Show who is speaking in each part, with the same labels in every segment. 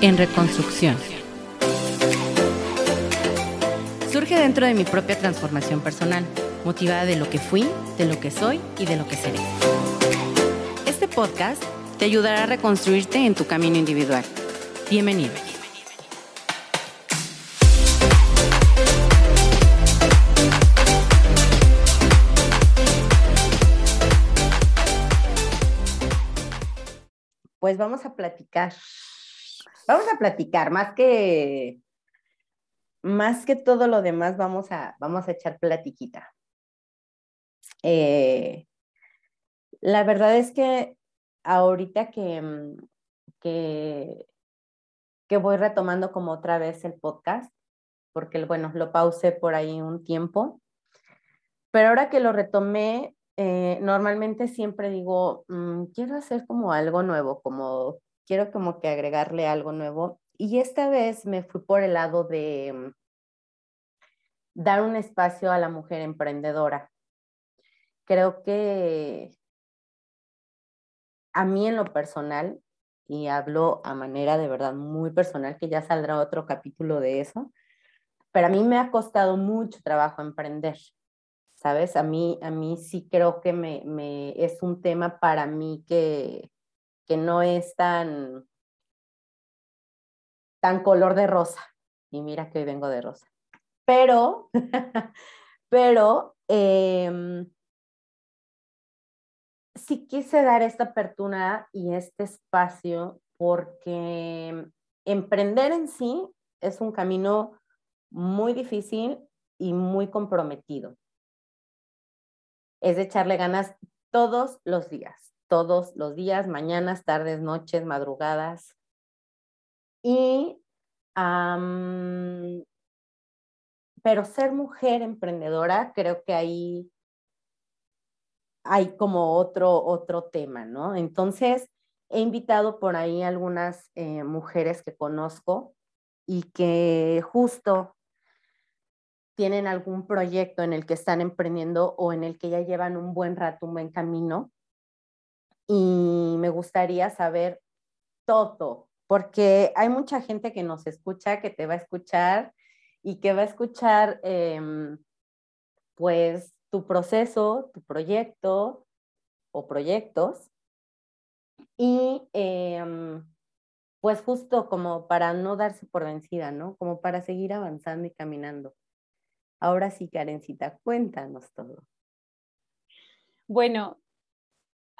Speaker 1: en reconstrucción. Surge dentro de mi propia transformación personal, motivada de lo que fui, de lo que soy y de lo que seré. Este podcast te ayudará a reconstruirte en tu camino individual. Bienvenido.
Speaker 2: Pues vamos a platicar Vamos a platicar, más que, más que todo lo demás, vamos a, vamos a echar platiquita. Eh, la verdad es que ahorita que, que, que voy retomando como otra vez el podcast, porque bueno, lo pausé por ahí un tiempo, pero ahora que lo retomé, eh, normalmente siempre digo, mm, quiero hacer como algo nuevo, como quiero como que agregarle algo nuevo. Y esta vez me fui por el lado de mm, dar un espacio a la mujer emprendedora. Creo que a mí en lo personal, y hablo a manera de verdad muy personal, que ya saldrá otro capítulo de eso, pero a mí me ha costado mucho trabajo emprender. ¿Sabes? A mí, a mí sí creo que me, me es un tema para mí que, que no es tan, tan color de rosa. Y mira que hoy vengo de rosa. Pero, pero em, sí quise dar esta apertura y este espacio porque emprender en sí es un camino muy difícil y muy comprometido. Es de echarle ganas todos los días todos los días, mañanas, tardes, noches, madrugadas. Y, pero ser mujer emprendedora, creo que ahí hay como otro, otro tema, ¿no? Entonces, he invitado por ahí algunas eh, mujeres que conozco y que justo tienen algún proyecto en el que están emprendiendo o en el que ya llevan un buen rato, un buen camino y me gustaría saber todo, porque hay mucha gente que nos escucha, que te va a escuchar y que va a escuchar em, pues tu proceso, tu proyecto o proyectos. Y em, pues justo como para no darse por vencida, ¿no? Como para seguir avanzando y caminando. Ahora sí, Karencita, cuéntanos todo.
Speaker 3: Bueno,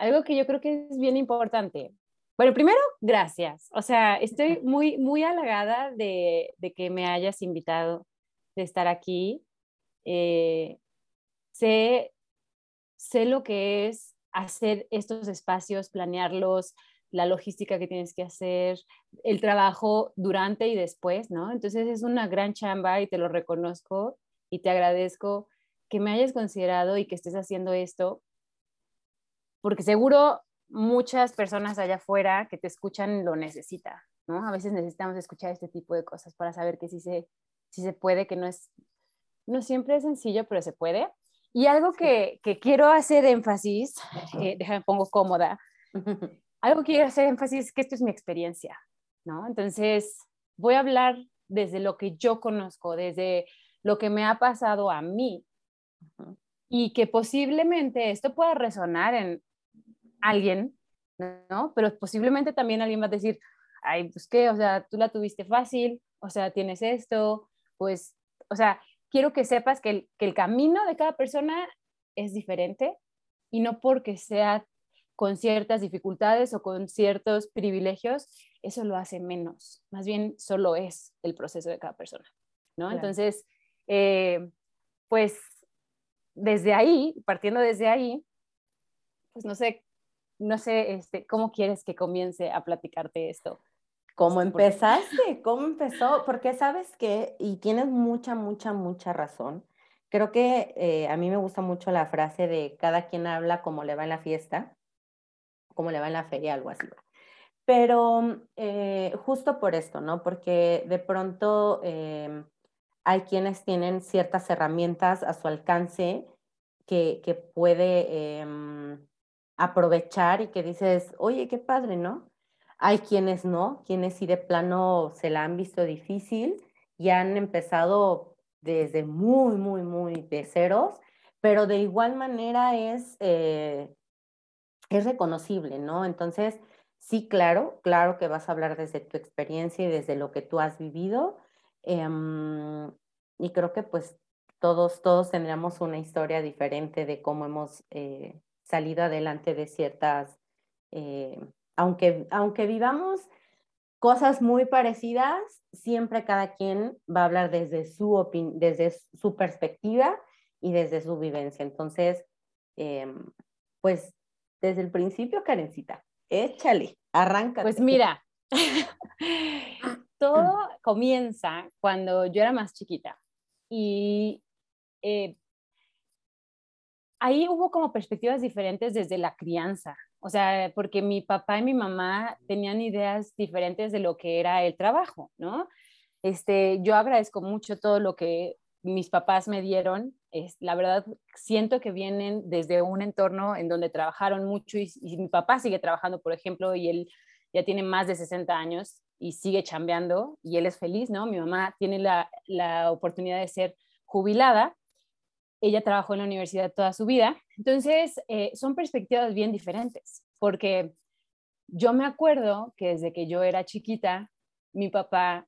Speaker 3: algo que yo creo que es bien importante. Bueno, primero, gracias. O sea, estoy muy, muy halagada de, que me hayas invitado, de estar aquí. Eh, sé, sé lo que es hacer estos espacios, planearlos, la logística que tienes que hacer, el trabajo durante y después, ¿no? Entonces es una gran chamba y te lo reconozco y te agradezco que me hayas considerado y que estés haciendo esto porque seguro muchas personas allá afuera que te escuchan lo necesitan, ¿no? A veces necesitamos escuchar este tipo de cosas para saber que sí se, sí se puede, que no es, no siempre es sencillo, pero se puede. Y algo que, que quiero hacer énfasis, eh, déjame pongo cómoda, algo que quiero hacer énfasis es que esto es mi experiencia, ¿no? Entonces, voy a hablar desde lo que yo conozco, desde lo que me ha pasado a mí, y que posiblemente esto pueda resonar en alguien, ¿no? Pero posiblemente también alguien va a decir, ay, pues qué, o sea, tú la tuviste fácil, o sea, tienes esto, pues, o sea, quiero que sepas que el, que el camino de cada persona es diferente y no porque sea con ciertas dificultades o con ciertos privilegios, eso lo hace menos. Más bien solo es el proceso de cada persona, ¿no? Entonces, eh, pues desde ahí, partiendo desde ahí, pues no sé, no sé, este, ¿cómo quieres que comience a platicarte esto?
Speaker 2: ¿Cómo empezaste? ¿Cómo empezó? Porque sabes que, y tienes mucha, mucha, mucha razón. Creo que eh, a mí me gusta mucho la frase de cada quien habla como le va en la fiesta, como le va en la feria, algo así. Pero eh, justo por esto, ¿no? Porque de pronto em, hay quienes tienen ciertas herramientas a su alcance que, que puede em, aprovechar y que dices, oye, qué padre, ¿no? Hay quienes no, quienes sí de plano se la han visto difícil y han empezado desde muy, muy, muy de ceros, pero de igual manera es, eh, es reconocible, ¿no? Entonces, sí, claro, claro que vas a hablar desde tu experiencia y desde lo que tú has vivido. Em, y creo que pues todos, todos tendríamos una historia diferente de cómo hemos eh, salido adelante de ciertas, eh, aunque, aunque vivamos cosas muy parecidas, siempre cada quien va a hablar desde su, desde su perspectiva y desde su vivencia. Entonces, em, pues desde el principio, Karencita, échale, arranca.
Speaker 3: Pues mira, todo comienza cuando yo era más chiquita y eh, ahí hubo como perspectivas diferentes desde la crianza, o sea, porque mi papá y mi mamá tenían ideas diferentes de lo que era el trabajo, ¿no? Este, yo agradezco mucho todo lo que mis papás me dieron. Es, la verdad, siento que vienen desde un entorno en donde trabajaron mucho y, mi papá sigue trabajando, por ejemplo, y él ya tiene más de 60 años y sigue chambeando y él es feliz, ¿no? Mi mamá tiene la, la oportunidad de ser jubilada ella trabajó en la universidad toda su vida. Entonces, eh, son perspectivas bien diferentes, porque yo me acuerdo que desde que yo era chiquita, mi papá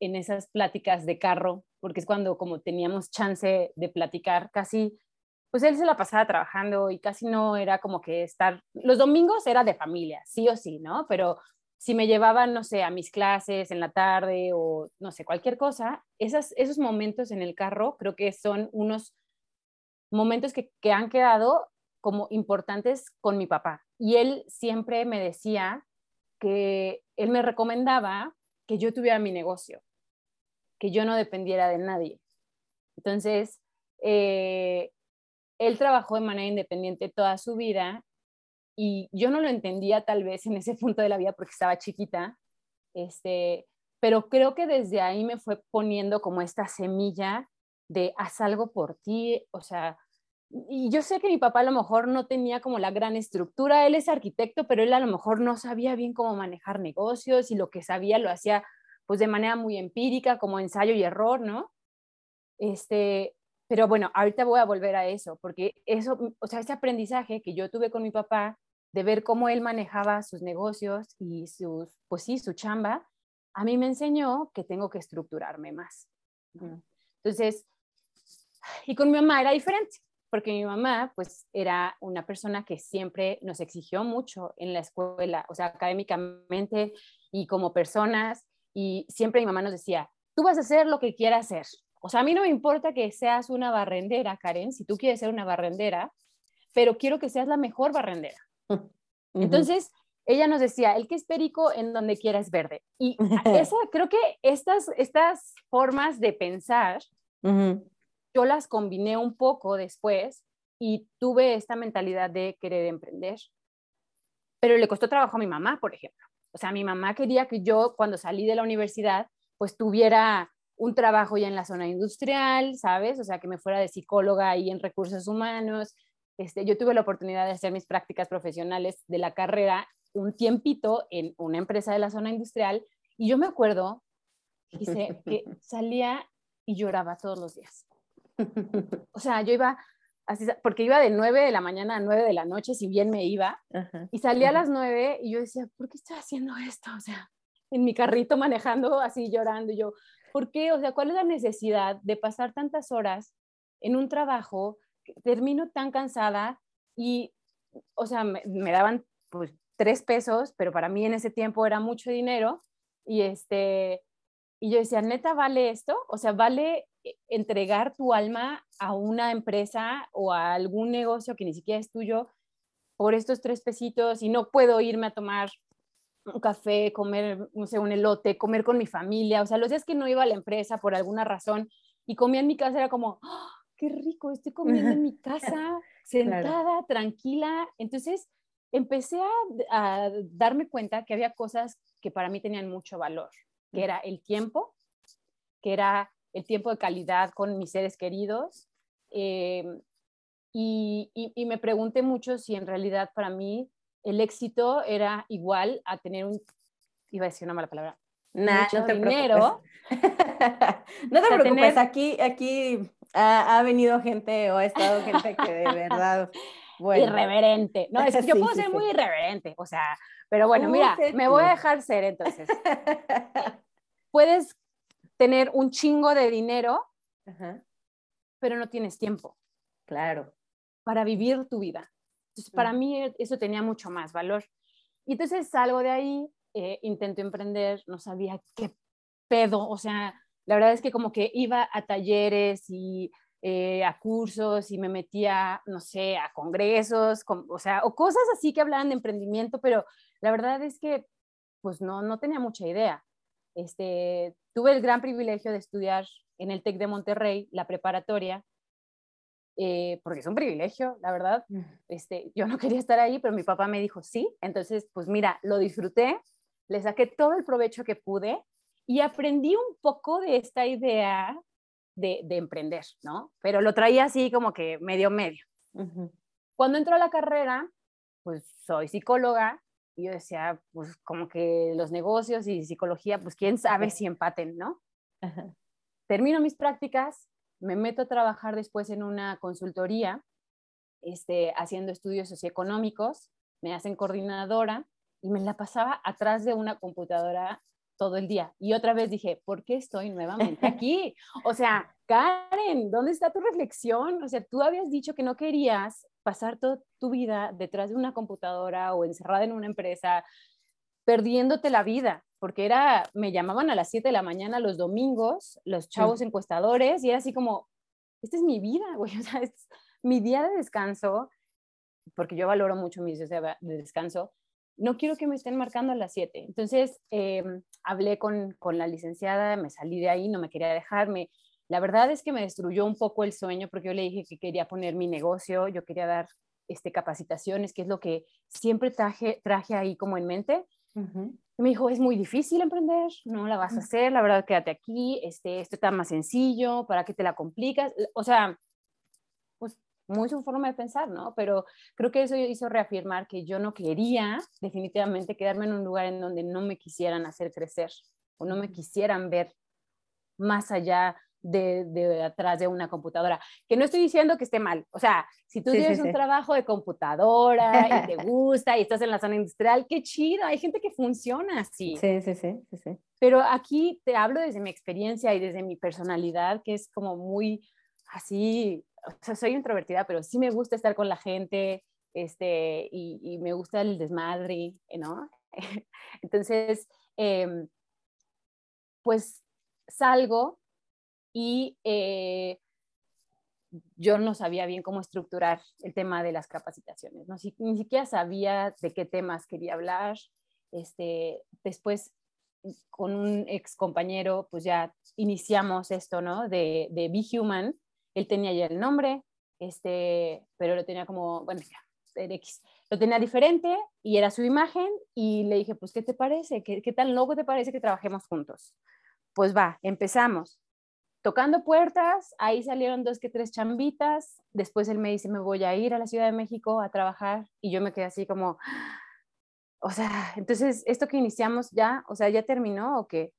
Speaker 3: en esas pláticas de carro, porque es cuando como teníamos chance de platicar, casi, pues él se la pasaba trabajando y casi no era como que estar, los domingos era de familia, sí o sí, ¿no? Pero si me llevaban, no sé, a mis clases en la tarde o no sé, cualquier cosa, esas, esos momentos en el carro creo que son unos momentos que, han quedado como importantes con mi papá. Y él siempre me decía que él me recomendaba que yo tuviera mi negocio, que yo no dependiera de nadie. Entonces, eh, él trabajó de manera independiente toda su vida y yo no lo entendía tal vez en ese punto de la vida porque estaba chiquita, este, pero creo que desde ahí me fue poniendo como esta semilla de haz algo por ti, o sea, y yo sé que mi papá a lo mejor no tenía como la gran estructura, él es arquitecto, pero él a lo mejor no sabía bien cómo manejar negocios y lo que sabía lo hacía pues de manera muy empírica, como ensayo y error, ¿no? Este, pero bueno, ahorita voy a volver a eso, porque eso, o sea, ese aprendizaje que yo tuve con mi papá de ver cómo él manejaba sus negocios y sus, pues sí, su chamba, a mí me enseñó que tengo que estructurarme más. Entonces, y con mi mamá era diferente, porque mi mamá pues era una persona que siempre nos exigió mucho en la escuela, o sea, académicamente y como personas, y siempre mi mamá nos decía, tú vas a hacer lo que quieras hacer. O sea, a mí no me importa que seas una barrendera, Karen, si tú quieres ser una barrendera, pero quiero que seas la mejor barrendera. Entonces, ella nos decía, el que es perico en donde quiera es verde. Y esa, creo que estas, estas formas de pensar yo las combiné un poco después y tuve esta mentalidad de querer emprender. Pero le costó trabajo a mi mamá, por ejemplo. O sea, mi mamá quería que yo, cuando salí de la universidad, pues tuviera un trabajo ya en la zona industrial, ¿sabes? O sea, que me fuera de psicóloga ahí en recursos humanos. Este, yo tuve la oportunidad de hacer mis prácticas profesionales de la carrera un tiempito en una empresa de la zona industrial y yo me acuerdo que salía y lloraba todos los días. o sea, yo iba así, porque iba de 9 de la mañana a 9 de la noche, si bien me iba, y salía a las 9 y yo decía, ¿por qué estoy haciendo esto? O sea, en mi carrito manejando así llorando, y yo, ¿por qué? O sea, ¿cuál es la necesidad de pasar tantas horas en un trabajo? Termino tan cansada y, o sea, me, me daban pues tres pesos, pero para mí en ese tiempo era mucho dinero y este, y yo decía, neta, ¿vale esto? O sea, ¿vale eh, entregar tu alma a una empresa o a algún negocio que ni siquiera es tuyo por estos tres pesitos y no puedo irme a tomar un café, comer, no sé, un elote, comer con mi familia. O sea, los días que no iba a la empresa por alguna razón y comía en mi casa era como, ¡Ah, qué rico, estoy comiendo en mi casa, sentada, tranquila. Entonces empecé a, a darme cuenta que había cosas que para mí tenían mucho valor que era el tiempo, que era el tiempo de calidad con mis seres queridos. Eh, y, me pregunté mucho si en realidad para mí el éxito era igual a tener un iba a decir una mala palabra,
Speaker 2: Nah,
Speaker 3: mucho
Speaker 2: no te
Speaker 3: dinero.
Speaker 2: no te preocupes,
Speaker 3: tener-
Speaker 2: aquí, aquí ha, ha venido gente o ha estado gente que de verdad, bueno.
Speaker 3: irreverente. No, es que yo
Speaker 2: Sí,
Speaker 3: puedo
Speaker 2: sí,
Speaker 3: ser muy irreverente, o sea, pero bueno, mira, me voy a dejar ser entonces. Puedes tener un chingo de dinero,
Speaker 2: Ajá,
Speaker 3: pero no tienes tiempo
Speaker 2: claro.
Speaker 3: para vivir tu vida. Entonces, para
Speaker 2: Ujú.
Speaker 3: mí eso tenía mucho más valor. Y entonces salgo de ahí, eh, intento emprender, no sabía qué pedo, o sea, la verdad es que como que iba a talleres y eh, a cursos y me metía, no sé, a congresos, com- o sea, o cosas así que hablaban de emprendimiento, pero la verdad es que pues no, no tenía mucha idea. Este, tuve el gran privilegio de estudiar en el TEC de Monterrey, la preparatoria, eh, porque es un privilegio, la verdad. Este, yo no quería estar ahí, pero mi papá me dijo sí. Entonces, pues mira, lo disfruté, le saqué todo el provecho que pude y aprendí un poco de esta idea de, de emprender, ¿no? Pero lo traía así como que medio medio. Cuando entró a la carrera, pues soy psicóloga y yo decía, pues como que los negocios y psicología, pues quién sabe si empaten, ¿no? Termino mis prácticas, me meto a trabajar después en una consultoría, este, haciendo estudios socioeconómicos, me hacen coordinadora y me la pasaba atrás de una computadora todo el día. Y otra vez dije, ¿por qué estoy nuevamente aquí? O sea, Karen, ¿dónde está tu reflexión? O sea, tú habías dicho que no querías pasar toda tu vida detrás de una computadora o encerrada en una empresa, perdiéndote la vida, porque era, me llamaban a las 7 de la mañana los domingos, los chavos encuestadores, y era así como, esta es mi vida, güey, o sea, es mi día de descanso, porque yo valoro mucho mis días de descanso, no quiero que me estén marcando a las 7. Entonces, eh, hablé con, con la licenciada, me salí de ahí, no me quería dejarme. La verdad es que me destruyó un poco el sueño porque yo le dije que quería poner mi negocio, yo quería dar este, capacitaciones, que es lo que siempre traje, traje ahí como en mente.
Speaker 2: Ujú.
Speaker 3: Me dijo, es muy difícil emprender, no la vas a hacer, la verdad, quédate aquí, este, esto está más sencillo, ¿para qué te la complicas? O sea, muy su forma de pensar, ¿no? Pero creo que eso hizo reafirmar que yo no quería definitivamente quedarme en un lugar en donde no me quisieran hacer crecer o no me quisieran ver más allá de, de atrás de una computadora. Que no estoy diciendo que esté mal. O sea, si tú
Speaker 2: Sí, sí,
Speaker 3: tienes
Speaker 2: sí.
Speaker 3: un trabajo de computadora y te gusta y estás en la zona industrial, qué chido. Hay gente que funciona así.
Speaker 2: Sí, sí, sí, sí, sí.
Speaker 3: Pero aquí te hablo desde mi experiencia y desde mi personalidad, que es como muy así, soy introvertida, pero sí me gusta estar con la gente, este, y, y me gusta el desmadre, ¿no? Entonces, em, pues salgo y eh, yo no sabía bien cómo estructurar el tema de las capacitaciones, ¿no? Si- ni siquiera sabía de qué temas quería hablar. Este, después, con un ex compañero, pues ya iniciamos esto, ¿no? De, de Be Human. Él tenía ya el nombre, este, pero lo tenía como, bueno, ya, X. Lo tenía diferente y era su imagen y le dije, pues, ¿qué te parece? ¿Qué, qué tan loco te parece que trabajemos juntos? Pues va, empezamos tocando puertas, ahí salieron dos que tres chambitas, después él me dice, me voy a ir a la Ciudad de México a trabajar y yo me quedé así como, o sea, entonces esto que iniciamos ya, o sea, ya terminó o qué?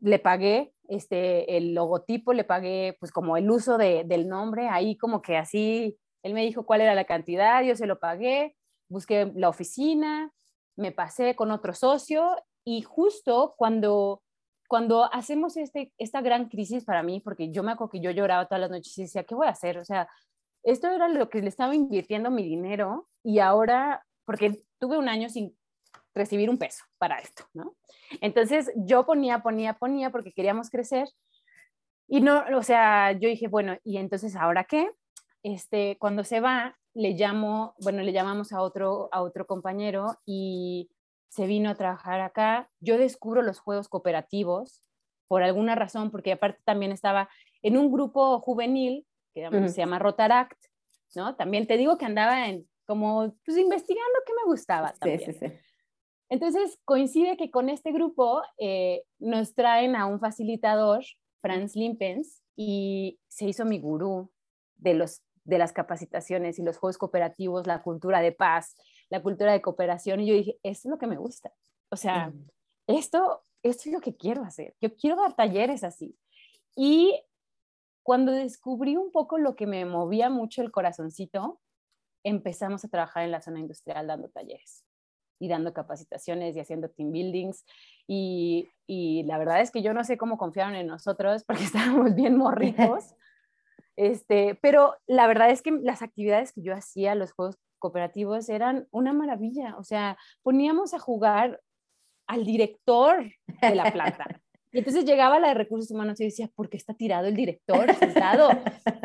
Speaker 3: Le pagué este, el logotipo, le pagué pues como el uso de, del nombre, ahí como que así, él me dijo cuál era la cantidad, yo se lo pagué, busqué la oficina, me pasé con otro socio y justo cuando cuando hacemos este, esta gran crisis para mí, porque yo me acuerdo que yo lloraba todas las noches y decía, ¿qué voy a hacer? O sea, esto era lo que le estaba invirtiendo mi dinero y ahora, porque tuve un año sin recibir un peso para esto, ¿no? Entonces yo ponía, ponía, ponía porque queríamos crecer y no, o sea, yo dije, bueno, ¿y entonces ahora qué? Este, cuando se va, le llamo, bueno, le llamamos a otro, a otro compañero y se vino a trabajar acá. Yo descubro los juegos cooperativos por alguna razón, porque aparte también estaba en un grupo juvenil que
Speaker 2: Ujú.
Speaker 3: se llama Rotaract, ¿no? También te digo que andaba en, como pues investigando qué me gustaba
Speaker 2: Sí,
Speaker 3: también.
Speaker 2: sí, sí.
Speaker 3: Entonces coincide que con este grupo eh, nos traen a un facilitador, Franz Limpens, y se hizo mi gurú de, los, de las capacitaciones y los juegos cooperativos, la cultura de paz, la cultura de cooperación. Y yo dije, eso es lo que me gusta. O sea, esto, esto es lo que quiero hacer. Yo quiero dar talleres así. Y cuando descubrí un poco lo que me movía mucho el corazoncito, empezamos a trabajar en la zona industrial dando talleres y dando capacitaciones y haciendo team buildings. Y, y, la verdad es que yo no sé cómo confiaron en nosotros porque estábamos bien morritos. Este, pero la verdad es que las actividades que yo hacía, los juegos cooperativos, eran una maravilla. O sea, poníamos a jugar al director de la planta. Y entonces llegaba la de recursos humanos y decía, ¿por qué está tirado el director sentado?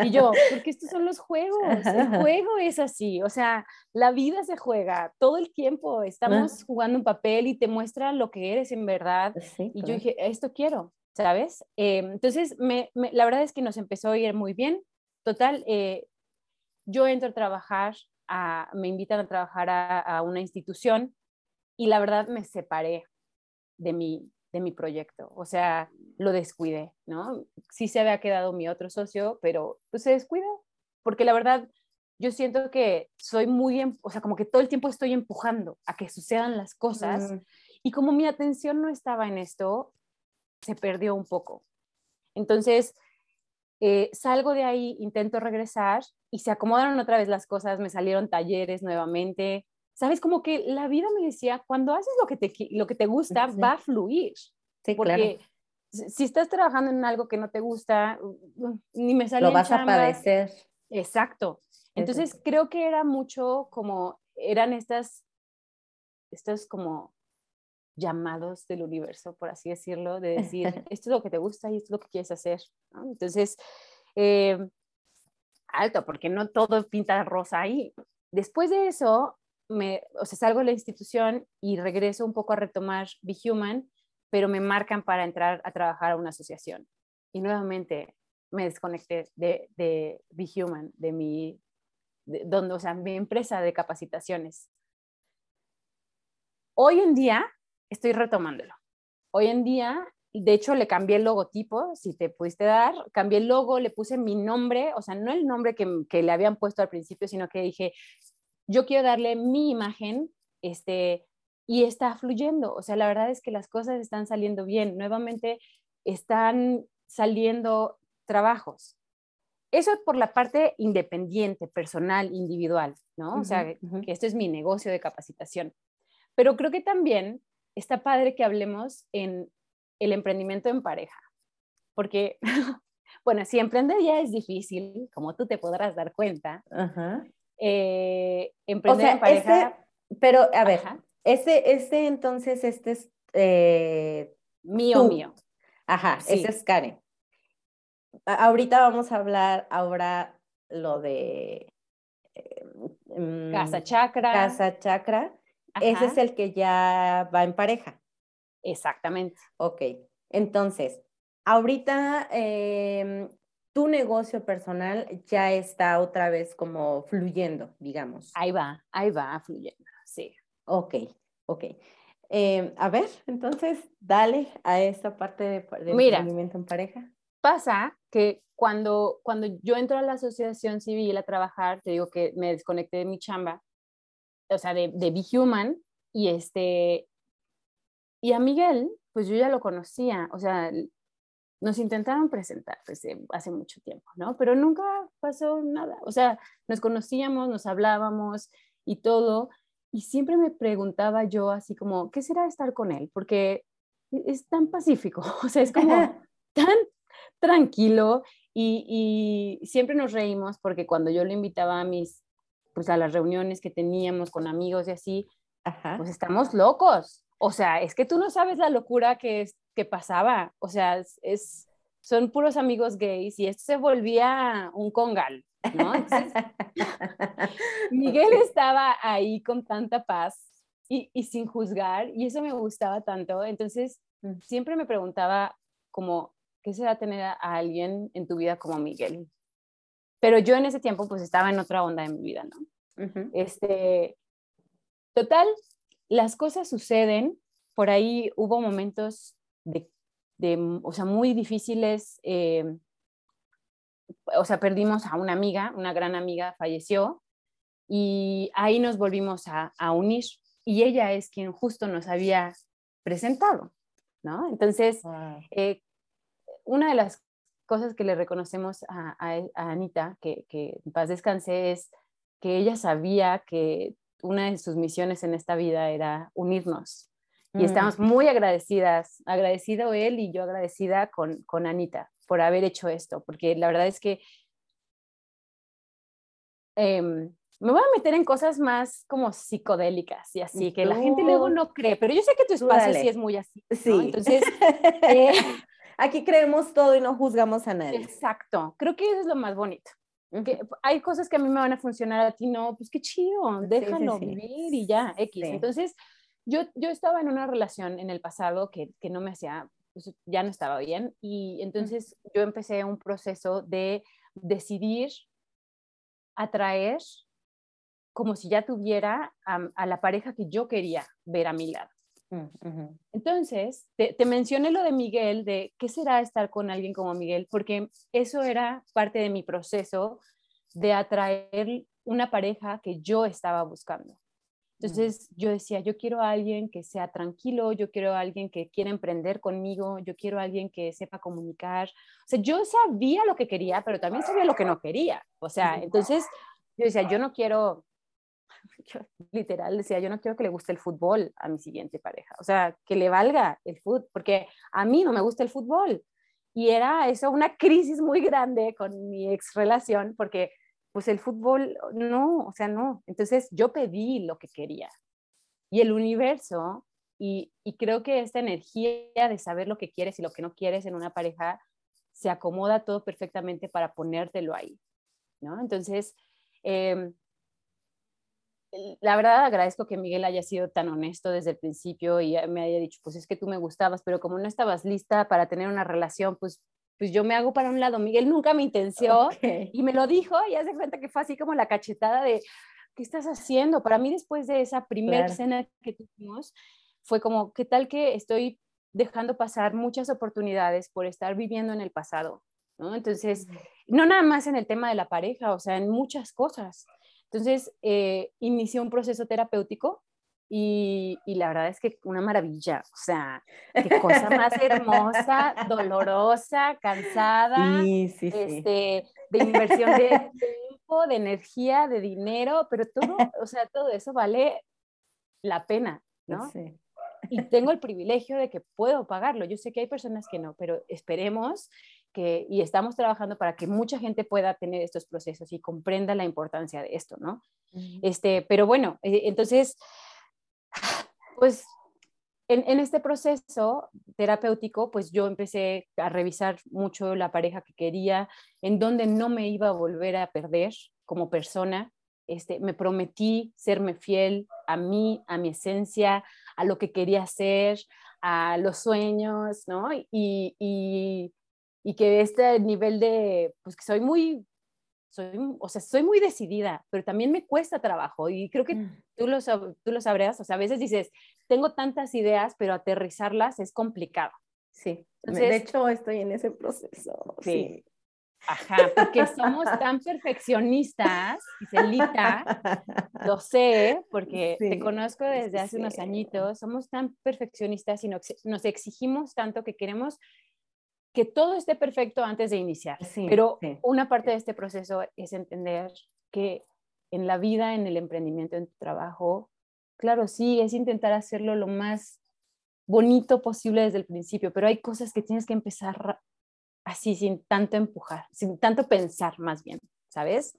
Speaker 3: Y yo, porque estos son los juegos, el juego es así, o sea, la vida se juega todo el tiempo, estamos jugando un papel y te muestra lo que eres en verdad. y yo dije, esto quiero, ¿sabes? Eh, entonces, me, la verdad es que nos empezó a ir muy bien. Total, eh, yo entro a trabajar, a, me invitan a trabajar a, a una institución y la verdad me separé de mi, de mi proyecto. O sea, lo descuidé, ¿no? Sí se había quedado mi otro socio, pero pues se descuidó, porque la verdad yo siento que soy muy, em, o sea, como que todo el tiempo estoy empujando a que sucedan las cosas y como mi atención no estaba en esto, se perdió un poco. Entonces, eh, salgo de ahí, intento regresar y se acomodaron otra vez las cosas, me salieron talleres nuevamente, ¿sabes? Como que la vida me decía, cuando haces lo que te, lo que te gusta, va a fluir. Sí, porque si estás trabajando en algo que no te gusta, mm, ni me sale
Speaker 2: Lo vas a padecer.
Speaker 3: Exacto. Entonces creo que era mucho como, eran estas, estos como llamados del universo, por así decirlo, de decir, esto es lo que te gusta y esto es lo que quieres hacer. Entonces, eh, alto, porque no todo pinta rosa ahí. Después de eso, me, o sea, salgo de la institución y regreso un poco a retomar Be Human, pero me marcan para entrar a trabajar a una asociación. Y nuevamente me desconecté de, de Be Human, de mi, donde, o sea, mi empresa de capacitaciones. Hoy en día estoy retomándolo. Hoy en día, de hecho, le cambié el logotipo, si te pudiste dar, cambié el logo, le puse mi nombre, o sea, no el nombre que, que le habían puesto al principio, sino que dije, yo quiero darle mi imagen, este, y está fluyendo. O sea, la verdad es que las cosas están saliendo bien. Nuevamente están saliendo trabajos. Eso es por la parte independiente, personal, individual, ¿no? o sea, que esto es mi negocio de capacitación. Pero creo que también está padre que hablemos en el emprendimiento en pareja, porque, bueno, si emprender ya es difícil, como tú te podrás dar cuenta, eh, emprender en pareja.
Speaker 2: pero, a ver, ese, ese entonces, este es eh,
Speaker 3: mío, mío.
Speaker 2: Ajá, ese es Karen. ahorita vamos a hablar ahora lo de
Speaker 3: em, Casa Chakra.
Speaker 2: Casa Chakra. Ese es el que ya va en pareja.
Speaker 3: Exactamente.
Speaker 2: Ok. Entonces, ahorita em, tu negocio personal ya está otra vez como fluyendo, digamos.
Speaker 3: Ahí va, ahí va fluyendo, sí.
Speaker 2: Ok, ok. Em, a ver, entonces, dale a esta parte de, de emprendimiento en pareja.
Speaker 3: Pasa que cuando, cuando yo entro a la asociación civil a trabajar, te digo que me desconecté de mi chamba, o sea, de, de Be Human, y este, y a Miguel, pues yo ya lo conocía, o sea, nos intentaron presentar desde hace mucho tiempo, ¿no? Pero nunca pasó nada. O sea, nos conocíamos, nos hablábamos y todo. Y siempre me preguntaba yo así como, ¿qué será estar con él? Porque es tan pacífico, o sea, es como tan tranquilo y, y, siempre nos reímos porque cuando yo lo invitaba a mis, pues a las reuniones que teníamos con amigos y así, pues estamos locos. O sea, es que tú no sabes la locura que es que pasaba. O sea, es, son puros amigos gays y esto se volvía un congal, ¿no? Miguel estaba ahí con tanta paz y, y, sin juzgar y eso me gustaba tanto. Entonces, mm. siempre me preguntaba como, ¿qué será tener a alguien en tu vida como Miguel? Pero yo en ese tiempo pues estaba en otra onda de mi vida, ¿no? Este, total, las cosas suceden, por ahí hubo momentos de, mm, o sea, muy difíciles. Eh, o sea, perdimos a una amiga, una gran amiga falleció y ahí nos volvimos a, unir y ella es quien justo nos había presentado, ¿no? Entonces, eh, una de las cosas que le reconocemos a, Anita, que, que en paz descanse, es que ella sabía que una de sus misiones en esta vida era unirnos. Y estamos mm. muy agradecidas, agradecido él y yo agradecida con, con Anita por haber hecho esto, porque la verdad es que em, me voy a meter en cosas más como psicodélicas y así, que la gente luego no cree, pero yo sé que tu espacio sí es muy así. Sí. Entonces,
Speaker 2: eh, aquí creemos todo y no juzgamos a nadie.
Speaker 3: Exacto, creo que eso es lo más bonito. Que hay cosas que a mí me van a funcionar, a ti no, pues qué chido, déjalo vivir y ya, X. Entonces, yo, yo estaba en una relación en el pasado que, que no me hacía, pues, ya no estaba bien y entonces yo empecé un proceso de decidir atraer como si ya tuviera a, la pareja que yo quería ver a mi lado. Mm, entonces, te, te, mencioné lo de Miguel, de qué será estar con alguien como Miguel, porque eso era parte de mi proceso de atraer una pareja que yo estaba buscando. Entonces yo decía, yo quiero a alguien que sea tranquilo, yo quiero a alguien que quiera emprender conmigo, yo quiero a alguien que sepa comunicar. O sea, yo sabía lo que quería, pero también sabía lo que no quería. O sea, entonces yo decía, yo no quiero yo literal decía, yo no quiero que le guste el fútbol a mi siguiente pareja, o sea, que le valga el fútbol, porque a mí no me gusta el fútbol. Y era eso una crisis muy grande con mi ex relación, porque pues el fútbol, no, o sea, no. Entonces yo pedí lo que quería. Y el universo, y, creo que esta energía de saber lo que quieres y lo que no quieres en una pareja, se acomoda todo perfectamente para ponértelo ahí, ¿no? Entonces, eh, la verdad agradezco que Miguel haya sido tan honesto desde el principio y me haya dicho, pues es que tú me gustabas, pero como no estabas lista para tener una relación, pues, pues yo me hago para un lado. Miguel nunca me intenció y me lo dijo y hace cuenta que fue así como la cachetada de, ¿qué estás haciendo? Para mí después de esa primera escena que tuvimos, fue como, ¿qué tal que estoy dejando pasar muchas oportunidades por estar viviendo en el pasado? ¿no? Entonces, no nada más en el tema de la pareja, o sea, en muchas cosas. Entonces, eh, inicié un proceso terapéutico y, y, la verdad es que una maravilla, o sea, qué cosa más hermosa, dolorosa, cansada, Este, de inversión de tiempo, de energía, de dinero, pero todo, o sea, todo eso vale la pena, ¿no? Sí. Y tengo el privilegio de que puedo pagarlo. Yo sé que hay personas que no, pero esperemos que, y estamos trabajando para que mucha gente pueda tener estos procesos y comprenda la importancia de esto, ¿no? este, pero bueno, eh, entonces, pues en, en, este proceso terapéutico, pues yo empecé a revisar mucho la pareja que quería, en donde no me iba a volver a perder como persona. Este, me prometí serme fiel a mí, a mi esencia, a lo que quería hacer, a los sueños, ¿no? Y, y, y que este nivel de, pues que soy muy, soy, o sea, soy muy decidida, pero también me cuesta trabajo y creo que mm. tú lo, tú lo sabrás, o sea, a veces dices, tengo tantas ideas, pero aterrizarlas es complicado.
Speaker 2: Sí, de hecho estoy en ese proceso. Sí.
Speaker 3: Ajá, porque somos tan perfeccionistas, Giselita, lo sé, porque te conozco desde hace unos añitos, somos tan perfeccionistas y nos exigimos tanto que queremos que todo esté perfecto antes de iniciar. Pero una parte de este proceso es entender que en la vida, en el emprendimiento, en tu trabajo, claro, sí, es intentar hacerlo lo más bonito posible desde el principio, pero hay cosas que tienes que empezar así, sin tanto empujar, sin tanto pensar más bien, ¿sabes?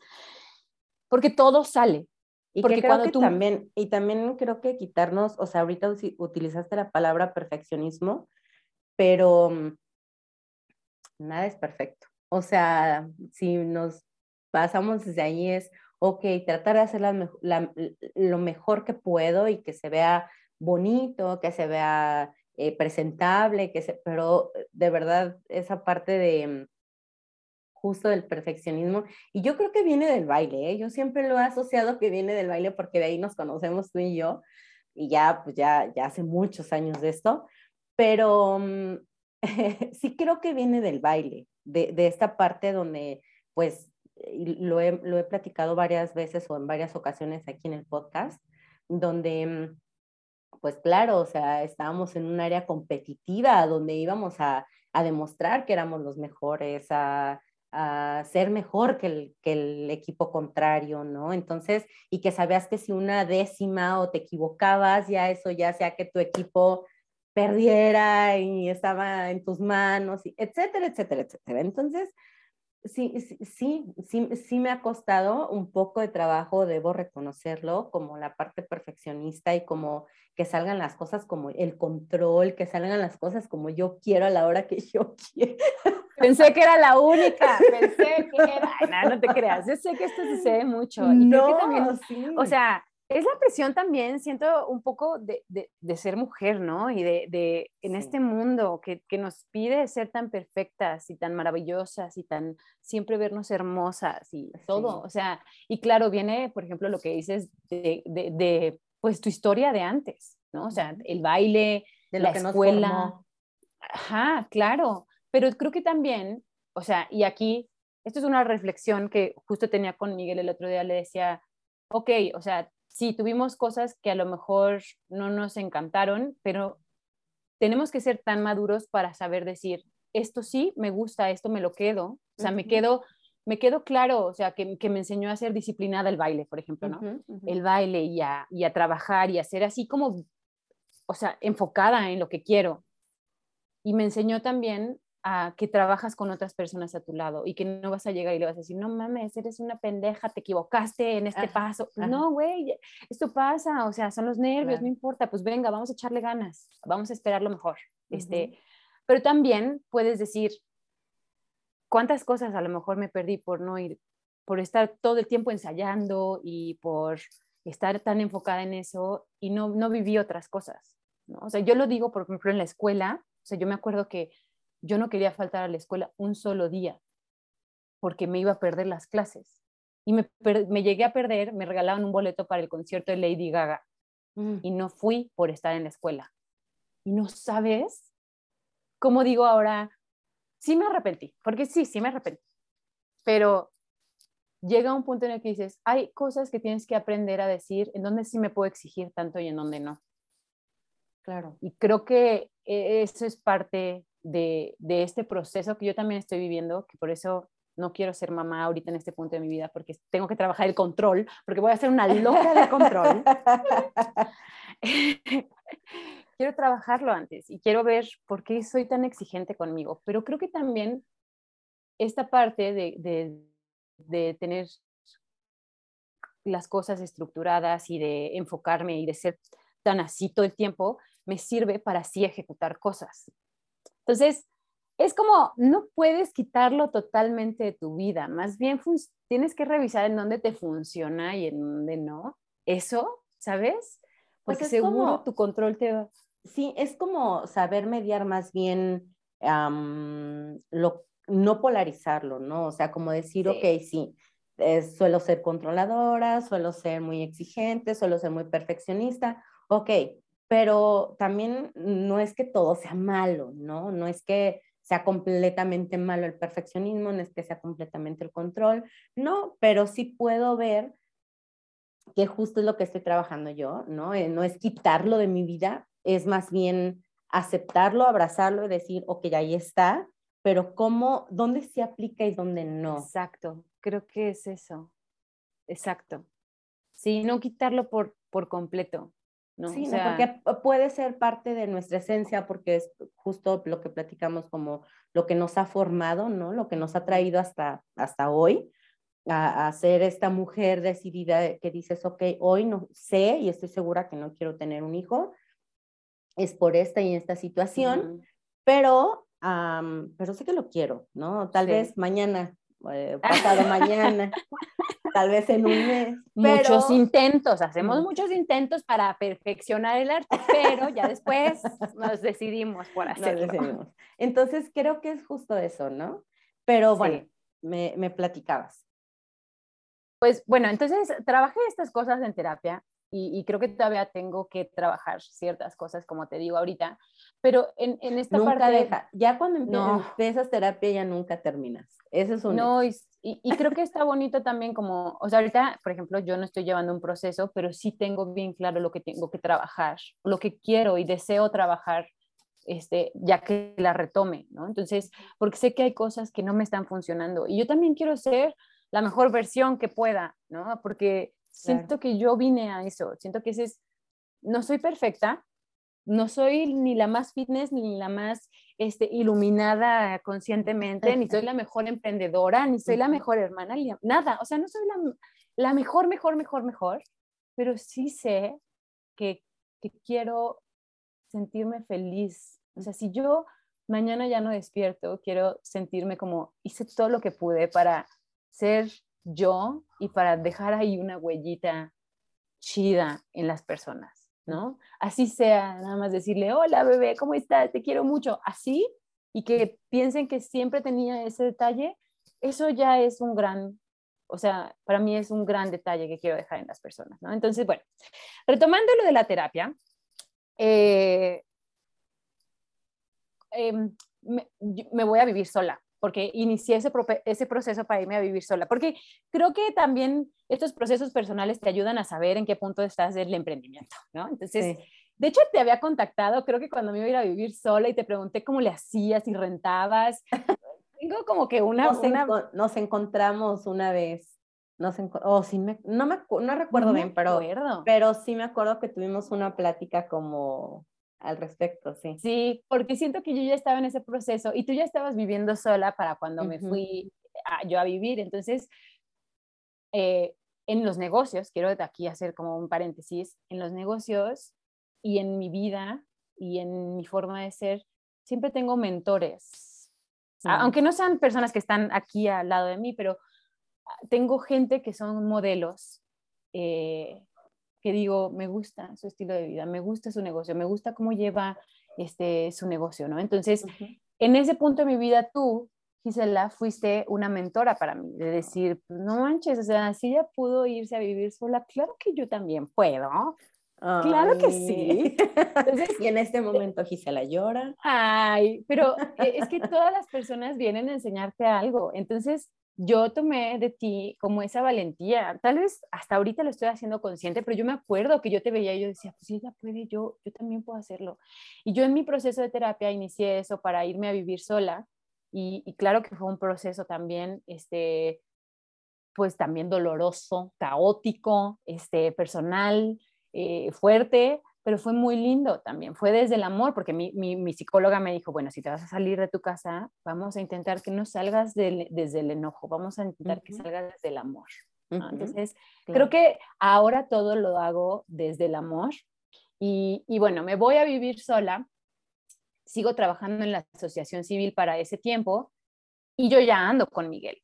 Speaker 3: Porque todo sale.
Speaker 2: Y porque cuando tú... también, y también creo que quitarnos, o sea, ahorita utilizaste la palabra perfeccionismo, pero mm, nada es perfecto. O sea, si nos pasamos desde ahí es, ok, tratar de hacer lo mejor que puedo y que se vea bonito, que se vea eh, presentable, que se, pero de verdad esa parte de justo del perfeccionismo, y yo creo que viene del baile, ¿eh? yo siempre lo he asociado que viene del baile porque de ahí nos conocemos tú y yo, y ya, pues ya, ya hace muchos años de esto, pero mm, sí creo que viene del baile, de, de esta parte donde, pues, lo he, lo he, platicado varias veces o en varias ocasiones aquí en el podcast, donde, pues claro, o sea, estábamos en un área competitiva donde íbamos a, a demostrar que éramos los mejores, a, a ser mejor que el, que el equipo contrario, ¿no? Entonces, y que sabías que si una décima o te equivocabas, ya eso ya sea que tu equipo perdiera y estaba en tus manos, etcétera, etcétera, etcétera. Entonces, sí, sí, sí, sí, me ha costado un poco de trabajo, debo reconocerlo, como la parte perfeccionista y como que salgan las cosas como el control, que salgan las cosas como yo quiero a la hora que yo quiero.
Speaker 3: Pensé que era la única, pensé que era, no, no te creas, yo sé que esto sucede mucho. Y
Speaker 2: no,
Speaker 3: creo que también,
Speaker 2: sí.
Speaker 3: o sea, es la presión también, siento un poco de, de, de ser mujer, ¿no? Y de, de en
Speaker 2: Sí.
Speaker 3: este mundo que, que, nos pide ser tan perfectas y tan maravillosas y tan siempre vernos hermosas y todo.
Speaker 2: Sí.
Speaker 3: O sea, y claro, viene, por ejemplo, lo que dices de, de pues tu historia de antes, ¿no? O sea, el baile,
Speaker 2: de
Speaker 3: la escuela. Ajá, claro. Pero creo que también, o sea, y aquí, esto es una reflexión que justo tenía con Miguel el otro día, le decía, ok, o sea, sí, tuvimos cosas que a lo mejor no nos encantaron, pero tenemos que ser tan maduros para saber decir, esto sí, me gusta, esto me lo quedo, o sea, me
Speaker 2: Ujú.
Speaker 3: quedo, me quedo claro, o sea, que, que me enseñó a ser disciplinada el baile, por ejemplo, ¿no? El baile y a, y a trabajar y a ser así como, o sea, enfocada en lo que quiero. Y me enseñó también a que trabajas con otras personas a tu lado y que no vas a llegar y le vas a decir, no mames, eres una pendeja, te equivocaste en este
Speaker 2: Ajá,
Speaker 3: paso. Pues no, güey, esto pasa, o sea, son los nervios,
Speaker 2: Claro.
Speaker 3: no importa, pues venga, vamos a echarle ganas, vamos a esperar lo mejor. Este, pero también puedes decir, ¿cuántas cosas a lo mejor me perdí por no ir, por estar todo el tiempo ensayando y por estar tan enfocada en eso y no, no viví otras cosas? ¿no? O sea, yo lo digo, por ejemplo, en la escuela, o sea, yo me acuerdo que yo no quería faltar a la escuela un solo día porque me iba a perder las clases. Y me, me llegué a perder, me regalaban un boleto para el concierto de Lady Gaga
Speaker 2: Mm.
Speaker 3: y no fui por estar en la escuela. Y no sabes cómo digo ahora, sí me arrepentí, porque sí, sí me arrepentí. Pero llega un punto en el que dices, hay cosas que tienes que aprender a decir en donde sí me puedo exigir tanto y en donde no.
Speaker 2: Claro.
Speaker 3: Y creo que eh, eso es parte de, de este proceso que yo también estoy viviendo, que por eso no quiero ser mamá ahorita en este punto de mi vida, porque tengo que trabajar el control, porque voy a ser una loca de control. quiero trabajarlo antes y quiero ver por qué soy tan exigente conmigo, pero creo que también esta parte de, de, de tener las cosas estructuradas y de enfocarme y de ser tan así todo el tiempo, me sirve para así ejecutar cosas. Entonces, es como, no puedes quitarlo totalmente de tu vida, más bien tienes que revisar en dónde te funciona y en dónde no. Eso, ¿sabes? Porque
Speaker 2: Pues es
Speaker 3: seguro
Speaker 2: como-
Speaker 3: tu control te va...
Speaker 2: Sí, es como saber mediar más bien, lo, no polarizarlo, ¿no? O sea, como decir,
Speaker 3: Sí.
Speaker 2: ok, sí, eh, suelo ser controladora, suelo ser muy exigente, suelo ser muy perfeccionista, ok, pero también no es que todo sea malo, ¿no? No es que sea completamente malo el perfeccionismo, no es que sea completamente el control, no, pero sí puedo ver que justo es lo que estoy trabajando yo, ¿no? Eh, no es quitarlo de mi vida, es más bien aceptarlo, abrazarlo y decir, ok, ahí está, pero cómo, dónde se aplica y dónde no.
Speaker 3: Exacto, creo que es eso. Exacto. Sí, no quitarlo por, por completo. ¿No?
Speaker 2: Sí,
Speaker 3: O
Speaker 2: ¿no?
Speaker 3: sea,
Speaker 2: porque puede ser parte de nuestra esencia, porque es justo lo que platicamos como lo que nos ha formado, ¿no? Lo que nos ha traído hasta, hasta hoy, a, a ser esta mujer decidida que dices, ok, hoy no sé y estoy segura que no quiero tener un hijo, es por esta y esta situación,
Speaker 3: ujú.
Speaker 2: pero, am, pero sé que lo quiero, ¿no? Tal
Speaker 3: Sí.
Speaker 2: vez mañana, eh, pasado mañana, tal vez en un mes.
Speaker 3: Muchos
Speaker 2: pero-
Speaker 3: intentos, hacemos muchos intentos para perfeccionar el arte, pero ya después nos decidimos por hacerlo.
Speaker 2: decidimos. Entonces, creo que es justo eso, ¿no? Pero bueno,
Speaker 3: Sí.
Speaker 2: me, me platicabas.
Speaker 3: Pues bueno, entonces trabajé estas cosas en terapia y, creo que todavía tengo que trabajar ciertas cosas, como te digo ahorita, pero en, en esta
Speaker 2: nunca
Speaker 3: parte...
Speaker 2: deja, ya cuando empiezas terapia ya nunca terminas, eso es un...
Speaker 3: No, y, y, creo que está bonito también como, o sea, ahorita, por ejemplo, yo no estoy llevando un proceso, pero sí tengo bien claro lo que tengo que trabajar, lo que quiero y deseo trabajar este, ya que la retome, ¿no? Entonces, porque sé que hay cosas que no me están funcionando y yo también quiero ser la mejor versión que pueda, ¿no? Porque Siento que yo vine a eso, siento que ese es, no soy perfecta, no soy ni la más fitness, ni la más este, iluminada conscientemente, ni soy la mejor emprendedora, ni soy la mejor hermana, nada, o sea, no soy la, la mejor, mejor, mejor, mejor, pero sí sé que, que quiero sentirme feliz. O sea, si yo mañana ya no despierto, quiero sentirme como hice todo lo que pude para ser yo y para dejar ahí una huellita chida en las personas, ¿no? Así sea, nada más decirle, hola bebé, ¿cómo estás? Te quiero mucho. Así, y que piensen que siempre tenía ese detalle, eso ya es un gran, o sea, para mí es un gran detalle que quiero dejar en las personas, ¿no? Entonces, bueno, retomando lo de la terapia, eh, em, me voy a vivir sola, porque inicié ese, ese proceso para irme a vivir sola, porque creo que también estos procesos personales te ayudan a saber en qué punto estás del emprendimiento, ¿no? Entonces, de hecho, te había contactado, creo que cuando me iba a ir a vivir sola y te pregunté cómo le hacías y rentabas. Tengo como que una...
Speaker 2: Nos, nos encontramos una vez. Nos oh, sí me, no, me, no recuerdo bien, pero, pero sí me acuerdo que tuvimos una plática como al respecto, sí.
Speaker 3: Sí, porque siento que yo ya estaba en ese proceso y tú ya estabas viviendo sola para cuando me fui yo a vivir. Entonces, eh, en los negocios, quiero aquí hacer como un paréntesis, en los negocios y en mi vida y en mi forma de ser, siempre tengo mentores. Aunque no sean personas que están aquí al lado de mí, pero ah, tengo gente que son modelos eh, que digo, me gusta su estilo de vida, me gusta su negocio, me gusta cómo lleva este, su negocio, ¿no? Entonces, en ese punto de mi vida, tú, Gisela, fuiste una mentora para mí, de decir, pues, no manches, o sea, si ella pudo irse a vivir sola, claro que yo también puedo. Claro que sí.
Speaker 2: y en este momento Gisela llora.
Speaker 3: Ay, pero eh, es que todas las personas vienen a enseñarte algo. Entonces, yo tomé de ti como esa valentía. Tal vez hasta ahorita lo estoy haciendo consciente, pero yo me acuerdo que yo te veía y yo decía, pues ella puede, yo, yo también puedo hacerlo. Y yo en mi proceso de terapia inicié eso para irme a vivir sola. Y, claro que fue un proceso también, este, pues también doloroso, caótico, este, personal, eh, fuerte, pero fue muy lindo también, fue desde el amor, porque mi, mi, psicóloga me dijo, bueno, si te vas a salir de tu casa, vamos a intentar que no salgas desde el enojo, vamos a intentar que salgas desde el amor. Entonces, creo que ahora todo lo hago desde el amor y, y, bueno, me voy a vivir sola, sigo trabajando en la asociación civil para ese tiempo y yo ya ando con Miguel,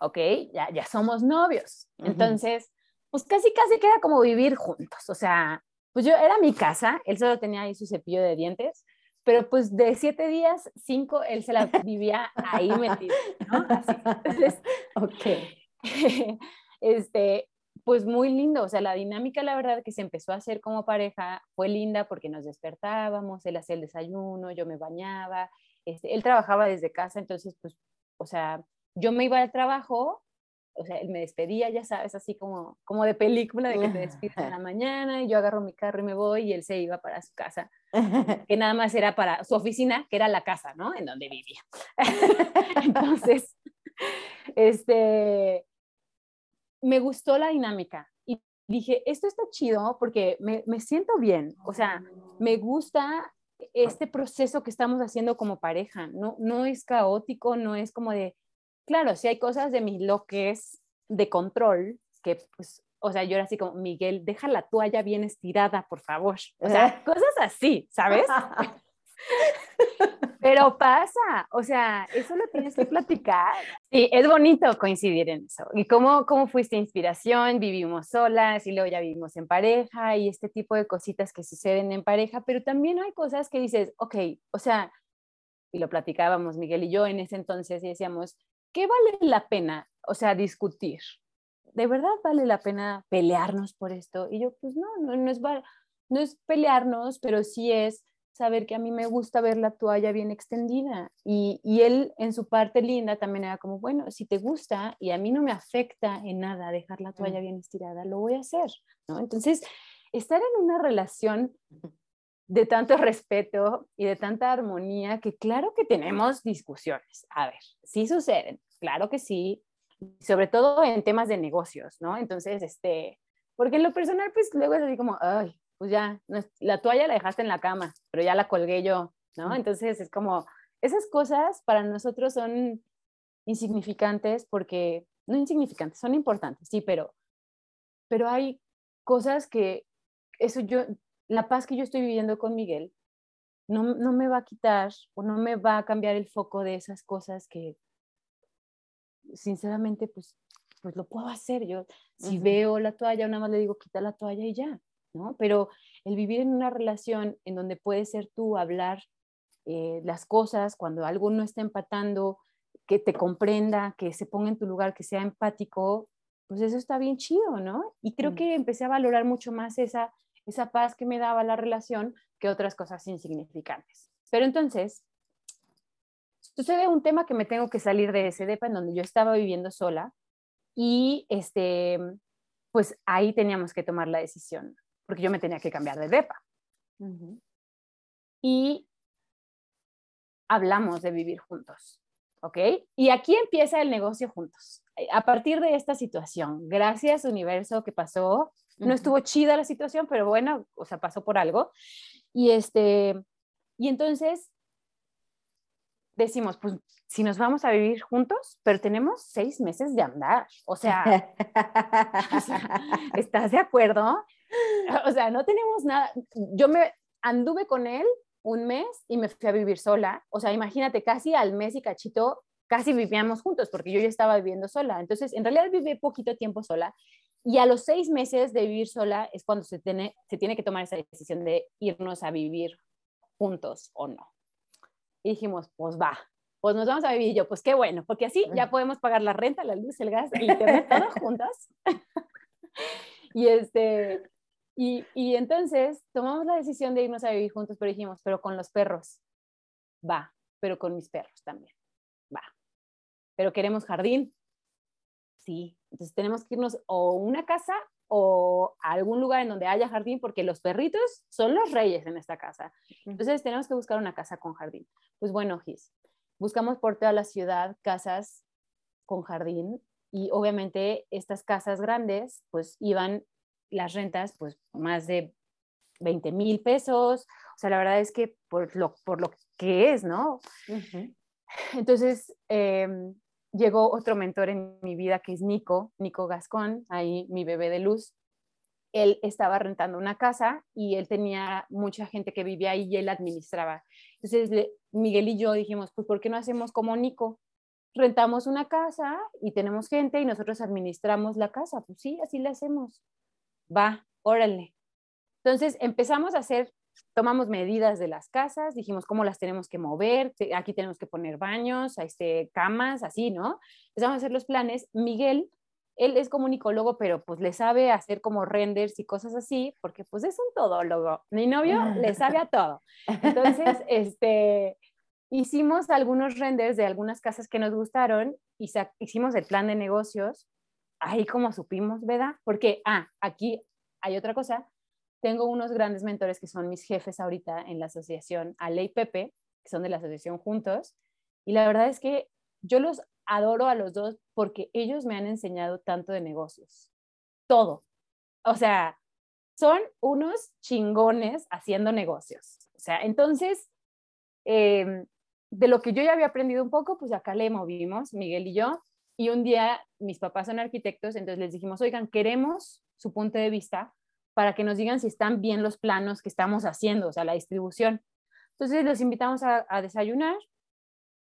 Speaker 3: ¿ok? Ya, ya somos novios. Entonces, pues casi, casi queda como vivir juntos, o sea, pues yo era mi casa, él solo tenía ahí su cepillo de dientes, pero pues de siete días, cinco, él se la vivía ahí metido, ¿no? Así. Entonces, ok. Este, pues muy lindo, o sea, la dinámica, la verdad, que se empezó a hacer como pareja fue linda porque nos despertábamos, él hacía el desayuno, yo me bañaba, este, él trabajaba desde casa, entonces, pues, o sea, yo me iba al trabajo o sea, él me despedía, ya sabes, así como, como de película, de que te despides en la mañana y yo agarro mi carro y me voy y él se iba para su casa, que nada más era para su oficina, que era la casa, ¿no? En donde vivía. Entonces, este, me gustó la dinámica y dije, esto está chido porque me, me siento bien, o sea, me gusta este proceso que estamos haciendo como pareja, no, no es caótico, no es como de claro, si hay cosas de mis loques de control que, pues, o sea, yo era así como, Miguel, deja la toalla bien estirada, por favor. O sea, cosas así, ¿sabes? Pero pasa, o sea, eso lo tienes que platicar. Sí, es bonito coincidir en eso. ¿Y cómo, cómo fuiste inspiración? Vivimos solas y luego ya vivimos en pareja y este tipo de cositas que suceden en pareja, pero también hay cosas que dices, ok, o sea, y lo platicábamos Miguel y yo en ese entonces y decíamos, ¿qué vale la pena, o sea, discutir? ¿de verdad vale la pena pelearnos por esto? Y yo, pues no, no, no es, no es pelearnos, pero sí es saber que a mí me gusta ver la toalla bien extendida. Y, y, él en su parte linda también era como, bueno, si te gusta y a mí no me afecta en nada dejar la toalla bien estirada, lo voy a hacer, ¿no? Entonces, estar en una relación de tanto respeto y de tanta armonía que claro que tenemos discusiones. A ver, sí suceden, claro que sí, sobre todo en temas de negocios, ¿no? Entonces, este, porque en lo personal, pues luego es así como, ay, pues ya, la toalla la dejaste en la cama, pero ya la colgué yo, ¿no? Entonces es como, esas cosas para nosotros son insignificantes porque, no insignificantes, son importantes, sí, pero, pero hay cosas que, eso yo, la paz que yo estoy viviendo con Miguel, no, no me va a quitar o no me va a cambiar el foco de esas cosas que, sinceramente, pues, pues lo puedo hacer. Yo, si veo la toalla, nada más le digo, quita la toalla y ya, ¿no? Pero el vivir en una relación en donde puedes ser tú, hablar eh, las cosas, cuando algo no está empatando, que te comprenda, que se ponga en tu lugar, que sea empático, pues eso está bien chido, ¿no? Y creo que empecé a valorar mucho más esa, esa paz que me daba la relación que otras cosas insignificantes. Pero entonces, sucede un tema que me tengo que salir de ese depa en donde yo estaba viviendo sola y este, pues ahí teníamos que tomar la decisión porque yo me tenía que cambiar de depa. Y hablamos de vivir juntos, ¿ok? Y aquí empieza el negocio juntos. A partir de esta situación, gracias universo que pasó, no estuvo chida la situación, pero bueno, o sea, pasó por algo. Y este, y entonces decimos, pues si nos vamos a vivir juntos, pero tenemos seis meses de andar, o sea ¿estás de acuerdo? o sea, no tenemos nada. Yo me anduve con él un mes y me fui a vivir sola. O sea, imagínate, casi al mes y cachito, casi vivíamos juntos porque yo ya estaba viviendo sola. Entonces, en realidad viví poquito tiempo sola. Y a los seis meses de vivir sola es cuando se tiene, se tiene que tomar esa decisión de irnos a vivir juntos o no. Y dijimos, pues va, pues nos vamos a vivir. Y yo, pues qué bueno, porque así ya podemos pagar la renta, la luz, el gas, el internet, todos juntos. y este, y, y entonces tomamos la decisión de irnos a vivir juntos, pero dijimos, pero con los perros, va, pero con mis perros también, va. Pero queremos jardín, sí. Entonces tenemos que irnos o una casa o a algún lugar en donde haya jardín, porque los perritos son los reyes en esta casa. Entonces tenemos que buscar una casa con jardín. Pues bueno, Gis, buscamos por toda la ciudad casas con jardín y obviamente estas casas grandes pues iban las rentas, pues más de 20 mil pesos. O sea, la verdad es que por lo, por lo que es, ¿no? Entonces, em, llegó otro mentor en mi vida que es Nico, Nico Gascón, ahí mi bebé de luz. Él estaba rentando una casa y él tenía mucha gente que vivía ahí y él administraba. Entonces, Miguel y yo dijimos, pues, ¿por qué no hacemos como Nico? Rentamos una casa y tenemos gente y nosotros administramos la casa. Pues sí, así le hacemos va, órale. Entonces empezamos a hacer, tomamos medidas de las casas, dijimos cómo las tenemos que mover, aquí tenemos que poner baños, este, camas, así, ¿no? Empezamos a hacer los planes. Miguel, él es comunicólogo, pero pues le sabe hacer como renders y cosas así, porque pues es un todólogo. Mi novio le sabe a todo. Entonces, este, hicimos algunos renders de algunas casas que nos gustaron y hicimos el plan de negocios ahí como supimos, ¿verdad? Porque, ah, aquí hay otra cosa. Tengo unos grandes mentores que son mis jefes ahorita en la asociación Ale y Pepe, que son de la asociación Juntos. Y la verdad es que yo los adoro a los dos porque ellos me han enseñado tanto de negocios. Todo. O sea, son unos chingones haciendo negocios. O sea, entonces, em, de lo que yo ya había aprendido un poco, pues acá le movimos, Miguel y yo, y un día mis papás son arquitectos, entonces les dijimos, oigan, queremos su punto de vista para que nos digan si están bien los planos que estamos haciendo, o sea, la distribución. Entonces los invitamos a, desayunar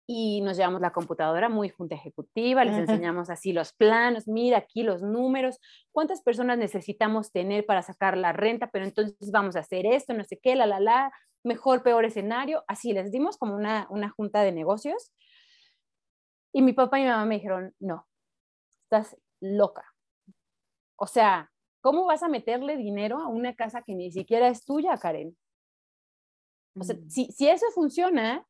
Speaker 3: y nos llevamos la computadora muy junta ejecutiva, les enseñamos así los planos, mira aquí los números, cuántas personas necesitamos tener para sacar la renta, pero entonces vamos a hacer esto, no sé qué, la, la, la, mejor, peor escenario, así les dimos como una, una junta de negocios y mi papá y mi mamá me dijeron, no, estás loca. O sea, ¿cómo vas a meterle dinero a una casa que ni siquiera es tuya, Karen? O sea, si, si eso funciona,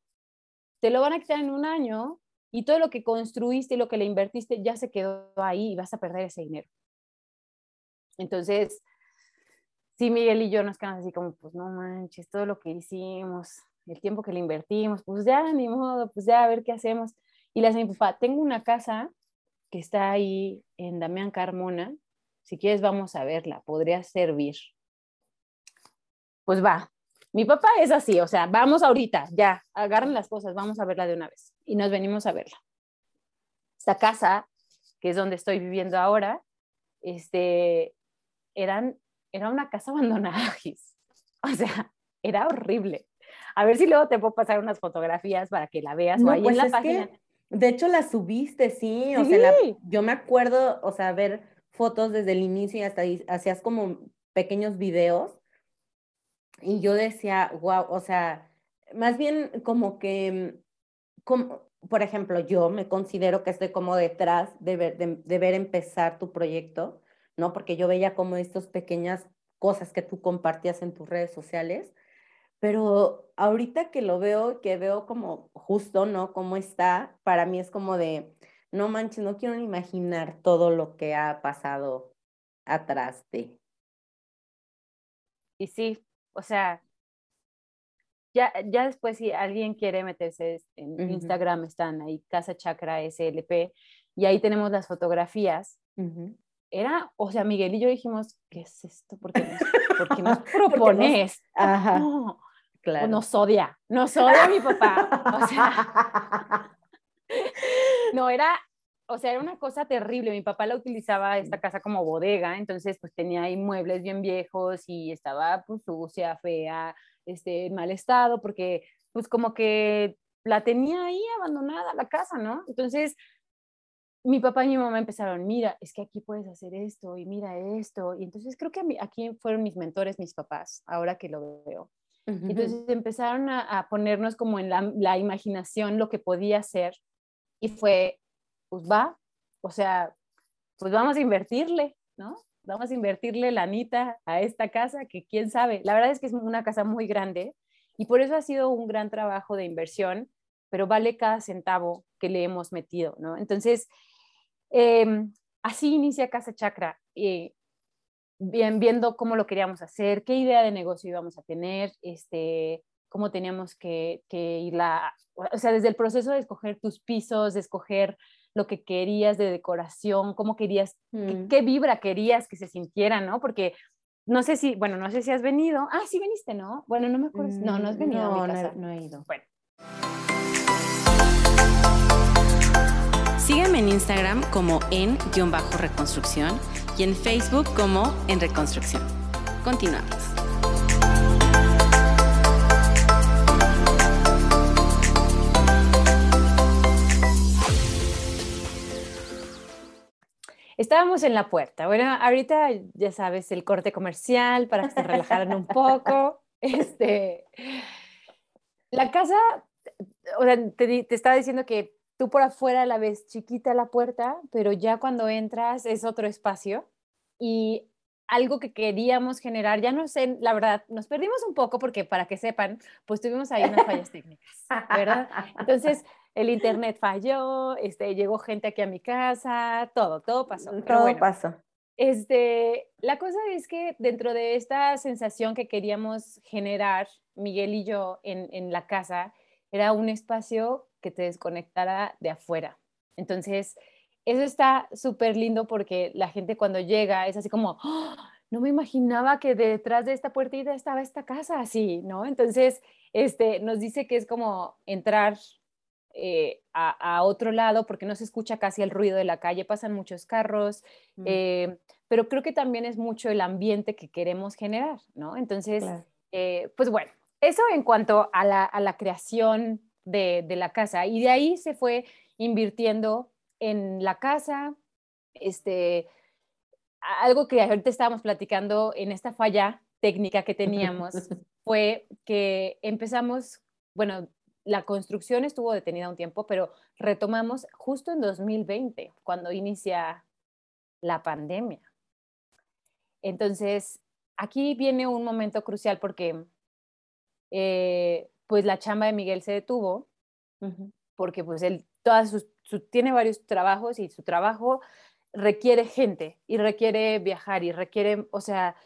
Speaker 3: te lo van a quitar en un año y todo lo que construiste y lo que le invertiste ya se quedó ahí y vas a perder ese dinero. Entonces, sí, Miguel y yo nos quedamos así como, pues no manches, todo lo que hicimos, el tiempo que le invertimos, pues ya, ni modo, pues ya, a ver qué hacemos. Y le dice mi papá, tengo una casa que está ahí en Damián Carmona, si quieres vamos a verla, podría servir. Pues va, mi papá es así, o sea, vamos ahorita, ya, agarren las cosas, vamos a verla de una vez. Y nos venimos a verla. Esta casa, que es donde estoy viviendo ahora, este, eran, era una casa abandonada, O sea, era horrible. A ver si luego te puedo pasar unas fotografías para que la veas.
Speaker 2: No, pues la de hecho, la subiste, sí. O sea, yo me acuerdo, o sea, ver fotos desde el inicio y hasta hacías como pequeños videos. Y yo decía, wow, o sea, más bien como que, como, por ejemplo, yo me considero que estoy como detrás de ver, de ver empezar tu proyecto, ¿no? Porque yo veía como estas pequeñas cosas que tú compartías en tus redes sociales pero ahorita que lo veo, que veo como justo, ¿no? Cómo está, para mí es como de, no manches, no quiero ni imaginar todo lo que ha pasado atrás de.
Speaker 3: Y sí, o sea, ya, ya después si alguien quiere meterse en Instagram, están ahí, Casa Chakra SLP, y ahí tenemos las fotografías. Era, o sea, Miguel y yo dijimos, ¿qué es esto? ¿Por qué nos, propones? Ajá. Claro. nos odia, nos odia mi papá. O sea, no, era, o sea, era una cosa terrible. Mi papá la utilizaba esta casa como bodega, entonces pues tenía ahí muebles bien viejos y estaba pues sucia, fea, este, en mal estado, porque pues como que la tenía ahí abandonada la casa, ¿no? Entonces, mi papá y mi mamá empezaron, mira, es que aquí puedes hacer esto y mira esto. Y entonces creo que aquí fueron mis mentores, mis papás, ahora que lo veo. Entonces empezaron a, ponernos como en la, imaginación lo que podía ser y fue, pues va, o sea, pues vamos a invertirle, ¿no? Vamos a invertirle la anita a esta casa que quién sabe. La verdad es que es una casa muy grande y por eso ha sido un gran trabajo de inversión, pero vale cada centavo que le hemos metido, ¿no? Entonces, em, así inicia Casa Chakra. Eh, bien, viendo cómo lo queríamos hacer, qué idea de negocio íbamos a tener, este, cómo teníamos que, que ir la, o sea, desde el proceso de escoger tus pisos, de escoger lo que querías de decoración, cómo querías, mm. qué, vibra querías que se sintiera, ¿no? Porque no sé si, bueno, no sé si has venido. Ah, sí viniste, ¿no? Bueno, no me acuerdo. no, no has venido
Speaker 2: no,
Speaker 3: a mi casa.
Speaker 2: No, no he ido.
Speaker 3: Bueno.
Speaker 1: Sígueme en Instagram como en-reconstrucción y en Facebook como En Reconstrucción. Continuamos.
Speaker 3: Estábamos en la puerta. Bueno, ahorita ya sabes el corte comercial para que se relajaran un poco. Este, la casa, o sea, te, te estaba diciendo que tú por afuera la ves chiquita la puerta, pero ya cuando entras es otro espacio y algo que queríamos generar, ya no sé, la verdad, nos perdimos un poco porque para que sepan, pues tuvimos ahí unas fallas técnicas, ¿verdad? Entonces, el internet falló, este, llegó gente aquí a mi casa, todo, todo pasó.
Speaker 2: todo pasó.
Speaker 3: Este, la cosa es que dentro de esta sensación que queríamos generar, Miguel y yo, en, en la casa, era un espacio que te desconectara de afuera. Entonces, eso está súper lindo porque la gente cuando llega es así como, ¡Ah! no me imaginaba que detrás de esta puertita estaba esta casa así, ¿no? Entonces, este, nos dice que es como entrar eh, a, otro lado porque no se escucha casi el ruido de la calle, pasan muchos carros, mm. eh, pero creo que también es mucho el ambiente que queremos generar, ¿no? Entonces, eh, pues bueno, eso en cuanto a la, a la creación de, la casa. Y de ahí se fue invirtiendo en la casa, este, algo que ahorita estábamos platicando en esta falla técnica que teníamos fue que empezamos, bueno, la construcción estuvo detenida un tiempo, pero retomamos justo en 2020, cuando inicia la pandemia. Entonces, aquí viene un momento crucial porque eh, pues la chamba de Miguel se detuvo, porque pues él todas sus, tiene varios trabajos y su trabajo requiere gente y requiere viajar y requiere, o sea,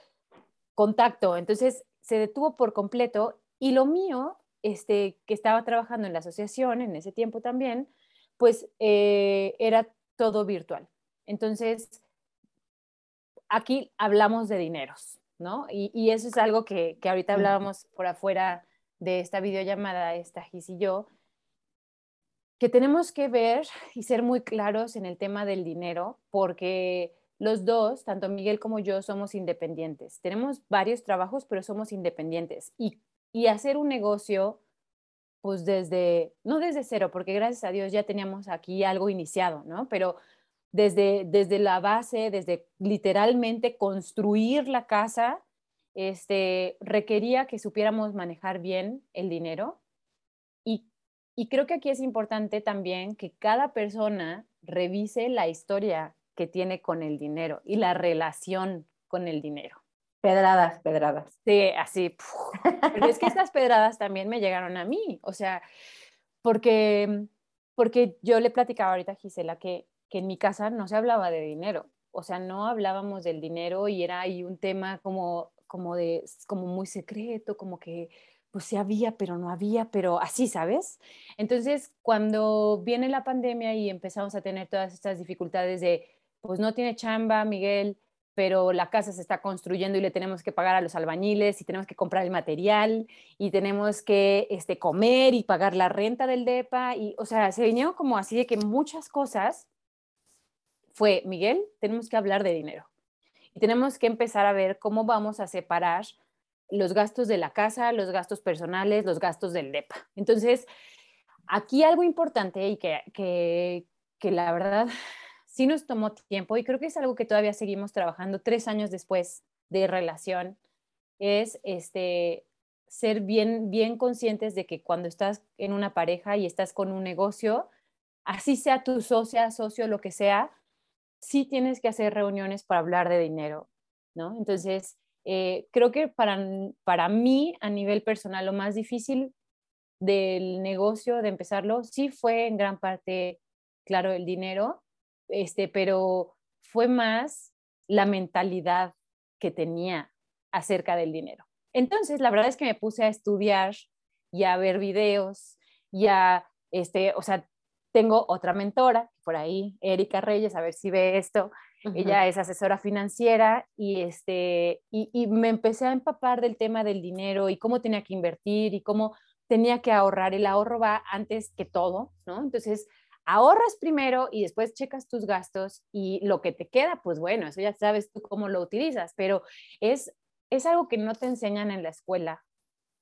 Speaker 3: contacto. Entonces se detuvo por completo y lo mío, este, que estaba trabajando en la asociación en ese tiempo también, pues eh, era todo virtual. Entonces, aquí hablamos de dineros, ¿no? Y, eso es algo que, que ahorita hablábamos por afuera de esta videollamada, esta Gis y yo, que tenemos que ver y ser muy claros en el tema del dinero, porque los dos, tanto Miguel como yo, somos independientes. Tenemos varios trabajos, pero somos independientes. Y, y hacer un negocio, pues desde, no desde cero, porque gracias a Dios ya teníamos aquí algo iniciado, ¿no? Pero desde, desde la base, desde literalmente construir la casa, este, requería que supiéramos manejar bien el dinero y y creo que aquí es importante también que cada persona revise la historia que tiene con el dinero y la relación con el dinero.
Speaker 2: Pedradas, pedradas.
Speaker 3: Sí, así. Pero es que estas pedradas también me llegaron a mí, o sea, porque, porque yo le platicaba ahorita a Gisela que, que en mi casa no se hablaba de dinero, o sea, no hablábamos del dinero y era ahí un tema como, como, de, como muy secreto, como que pues sí había, pero no había, pero así, ¿sabes? Entonces, cuando viene la pandemia y empezamos a tener todas estas dificultades de, pues no tiene chamba, Miguel, pero la casa se está construyendo y le tenemos que pagar a los albañiles y tenemos que comprar el material y tenemos que este, comer y pagar la renta del DEPA. Y, o sea, se vinieron como así de que muchas cosas fue, Miguel, tenemos que hablar de dinero y tenemos que empezar a ver cómo vamos a separar los gastos de la casa, los gastos personales, los gastos del DEPA. Entonces, aquí algo importante y que, que, la verdad sí nos tomó tiempo y creo que es algo que todavía seguimos trabajando tres años después de relación, es este, ser bien, bien conscientes de que cuando estás en una pareja y estás con un negocio, así sea tu socia, socio, lo que sea, sí tienes que hacer reuniones para hablar de dinero, ¿no? Entonces, eh, creo que para, para mí, a nivel personal, lo más difícil del negocio, de empezarlo, sí fue en gran parte, claro, el dinero, este, pero fue más la mentalidad que tenía acerca del dinero. Entonces, la verdad es que me puse a estudiar y a ver videos, y a, este, o sea, tengo otra mentora por ahí, Erika Reyes, a ver si ve esto, ella es asesora financiera y, este, y, me empecé a empapar del tema del dinero y cómo tenía que invertir y cómo tenía que ahorrar. El ahorro va antes que todo, ¿no? Entonces, ahorras primero y después checas tus gastos y lo que te queda, pues bueno, eso ya sabes tú cómo lo utilizas, pero es, es algo que no te enseñan en la escuela.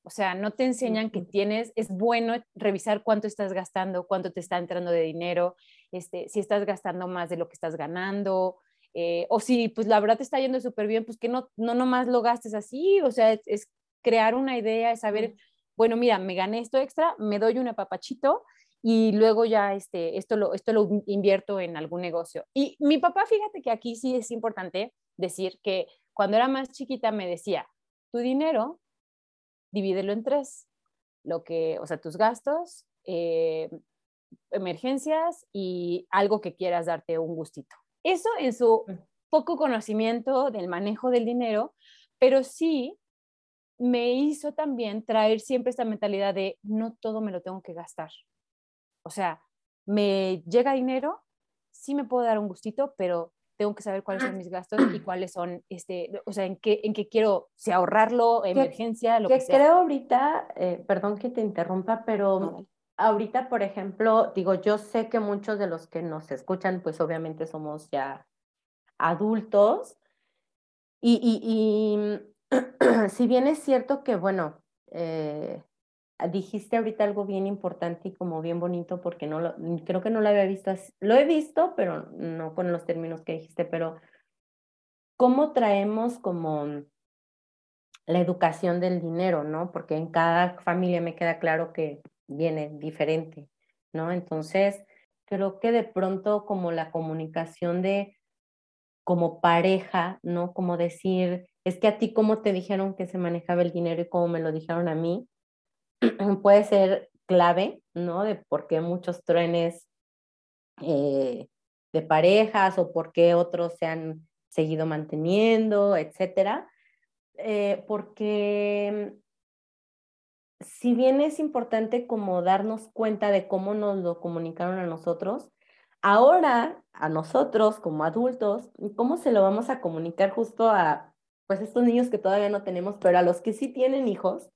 Speaker 3: O sea, no te enseñan que tienes, es bueno revisar cuánto estás gastando, cuánto te está entrando de dinero, este, si estás gastando más de lo que estás ganando, eh, o si pues la verdad te está yendo súper bien, pues que no, no nomás lo gastes así, o sea, es, crear una idea, es saber, bueno, mira, me gané esto extra, me doy un apapachito y luego ya este, esto, lo, esto lo invierto en algún negocio. Y mi papá, fíjate que aquí sí es importante decir que cuando era más chiquita me decía, tu dinero, divídelo en tres, lo que, o sea, tus gastos, eh, emergencias y algo que quieras darte un gustito. Eso en su mm. poco conocimiento del manejo del dinero, pero sí me hizo también traer siempre esta mentalidad de no todo me lo tengo que gastar. O sea, me llega dinero, sí me puedo dar un gustito, pero tengo que saber cuáles son mis gastos y cuáles son, este, o sea, en qué, en qué quiero, si ahorrarlo, emergencia, lo que,
Speaker 2: que creo ahorita, eh, perdón que te interrumpa, pero ahorita, por ejemplo, digo, yo sé que muchos de los que nos escuchan, pues obviamente somos ya adultos. Y, y, si bien es cierto que, bueno, eh, dijiste ahorita algo bien importante y como bien bonito, porque no lo, creo que no lo había visto, lo he visto, pero no con los términos que dijiste, pero ¿cómo traemos como la educación del dinero, ¿no? Porque en cada familia me queda claro que viene diferente, ¿no? Entonces, creo que de pronto como la comunicación de como pareja, ¿no? Como decir, es que a ti cómo te dijeron que se manejaba el dinero y cómo me lo dijeron a mí, puede ser clave, ¿no? De por qué muchos truenes eh, de parejas o por qué otros se han seguido manteniendo, etcétera. Eh, porque si bien es importante como darnos cuenta de cómo nos lo comunicaron a nosotros, ahora a nosotros como adultos, ¿cómo se lo vamos a comunicar justo a pues estos niños que todavía no tenemos, pero a los que sí tienen hijos?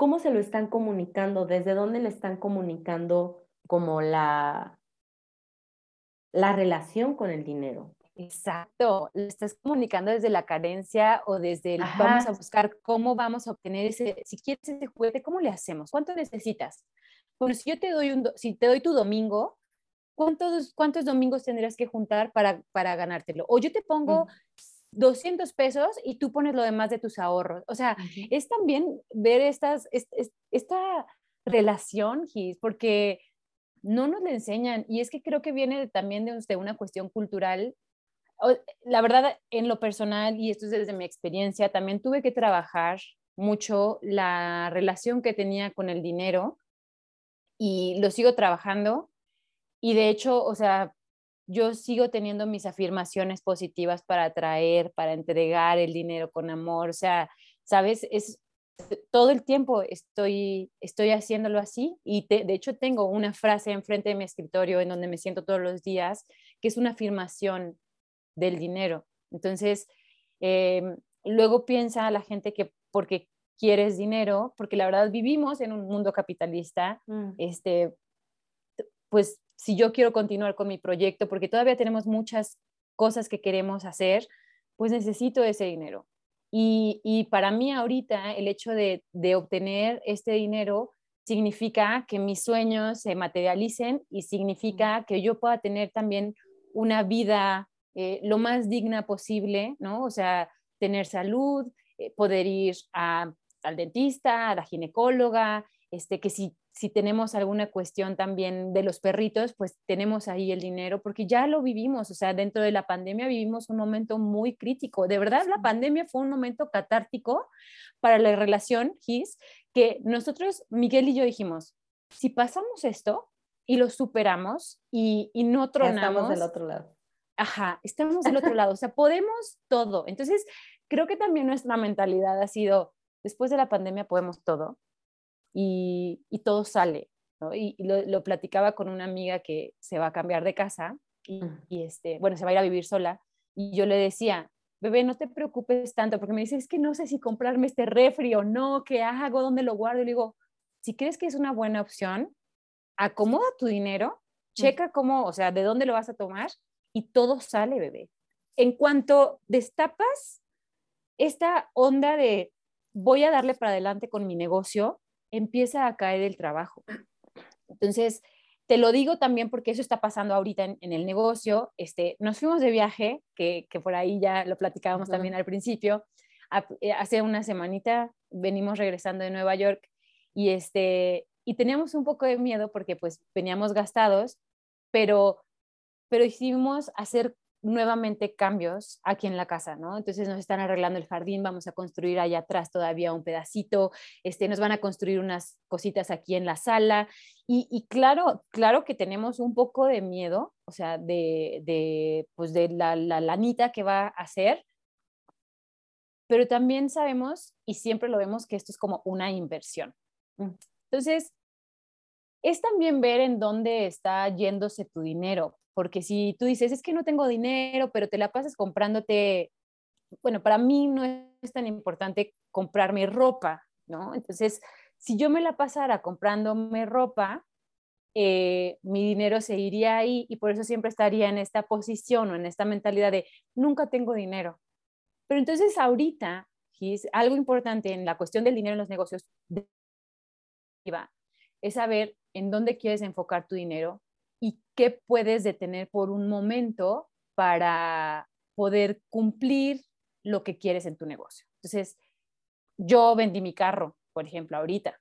Speaker 2: ¿Cómo se lo están comunicando? ¿Desde dónde le están comunicando como la, la relación con el dinero?
Speaker 3: Exacto, lo estás comunicando desde la carencia o desde el vamos a buscar cómo vamos a obtener ese, si quieres ese juguete, ¿cómo le hacemos? ¿Cuánto necesitas? Bueno, si yo te doy un, si te doy tu domingo, ¿cuántos, cuántos domingos tendrías que juntar para, para ganártelo? O yo te pongo 200 pesos y tú pones lo demás de tus ahorros. O sea, es también ver estas, esta relación, Gis, porque no nos le enseñan. Y es que creo que viene también de, de una cuestión cultural la verdad, en lo personal, y esto es desde mi experiencia, también tuve que trabajar mucho la relación que tenía con el dinero y lo sigo trabajando. Y de hecho, o sea, yo sigo teniendo mis afirmaciones positivas para atraer, para entregar el dinero con amor. O sea, sabes, es todo el tiempo estoy, estoy haciéndolo así y de hecho tengo una frase enfrente de mi escritorio en donde me siento todos los días, que es una afirmación del dinero. Entonces, em, luego piensa la gente que porque quieres dinero, porque la verdad vivimos en un mundo capitalista, mm. este, pues si yo quiero continuar con mi proyecto, porque todavía tenemos muchas cosas que queremos hacer, pues necesito ese dinero. Y, para mí ahorita el hecho de, de, obtener este dinero significa que mis sueños se materialicen y significa que yo pueda tener también una vida eh, lo más digna posible, ¿no? O sea, tener salud, eh, poder ir al dentista, a la ginecóloga, este, que si, si tenemos alguna cuestión también de los perritos, pues tenemos ahí el dinero, porque ya lo vivimos, o sea, dentro de la pandemia vivimos un momento muy crítico. De verdad, la pandemia fue un momento catártico para la relación, Gis, que nosotros, Miguel y yo dijimos, si pasamos esto y lo superamos y, y no tronamos.
Speaker 2: estamos del otro lado
Speaker 3: ajá, estamos del otro lado, o sea, podemos todo. Entonces, creo que también nuestra mentalidad ha sido, después de la pandemia podemos todo y, y todo sale. ¿no? Y, lo, platicaba con una amiga que se va a cambiar de casa y, mm. y, este, bueno, se va a ir a vivir sola. Y yo le decía, bebé, no te preocupes tanto, porque me dice, es que no sé si comprarme este refri o no, qué hago, dónde lo guardo. Y le digo, si crees que es una buena opción, acomoda tu dinero, mm. checa cómo, o sea, de dónde lo vas a tomar y todo sale, bebé. En cuanto destapas esta onda de voy a darle para adelante con mi negocio, empieza a caer el trabajo. Entonces, te lo digo también porque eso está pasando ahorita en, el negocio. Este, nos fuimos de viaje, que, por ahí ya lo platicábamos también al principio. Eh, hace una semanita venimos regresando de Nueva York y, este, y teníamos un poco de miedo porque pues veníamos gastados, pero pero hicimos hacer nuevamente cambios aquí en la casa, ¿no? Entonces nos están arreglando el jardín, vamos a construir allá atrás todavía un pedacito, este, nos van a construir unas cositas aquí en la sala y, claro, claro que tenemos un poco de miedo, o sea, de, de pues de la, la lanita que va a hacer, pero también sabemos y siempre lo vemos que esto es como una inversión. Entonces, es también ver en dónde está yéndose tu dinero, porque si tú dices, es que no tengo dinero, pero te la pasas comprándote, bueno, para mí no es tan importante comprarme ropa, ¿no? Entonces, si yo me la pasara comprándome ropa, eh, mi dinero se iría ahí y por eso siempre estaría en esta posición o en esta mentalidad de nunca tengo dinero. Pero entonces ahorita, es algo importante en la cuestión del dinero en los negocios es saber en dónde quieres enfocar tu dinero y qué puedes detener por un momento para poder cumplir lo que quieres en tu negocio. Entonces, yo vendí mi carro, por ejemplo, ahorita.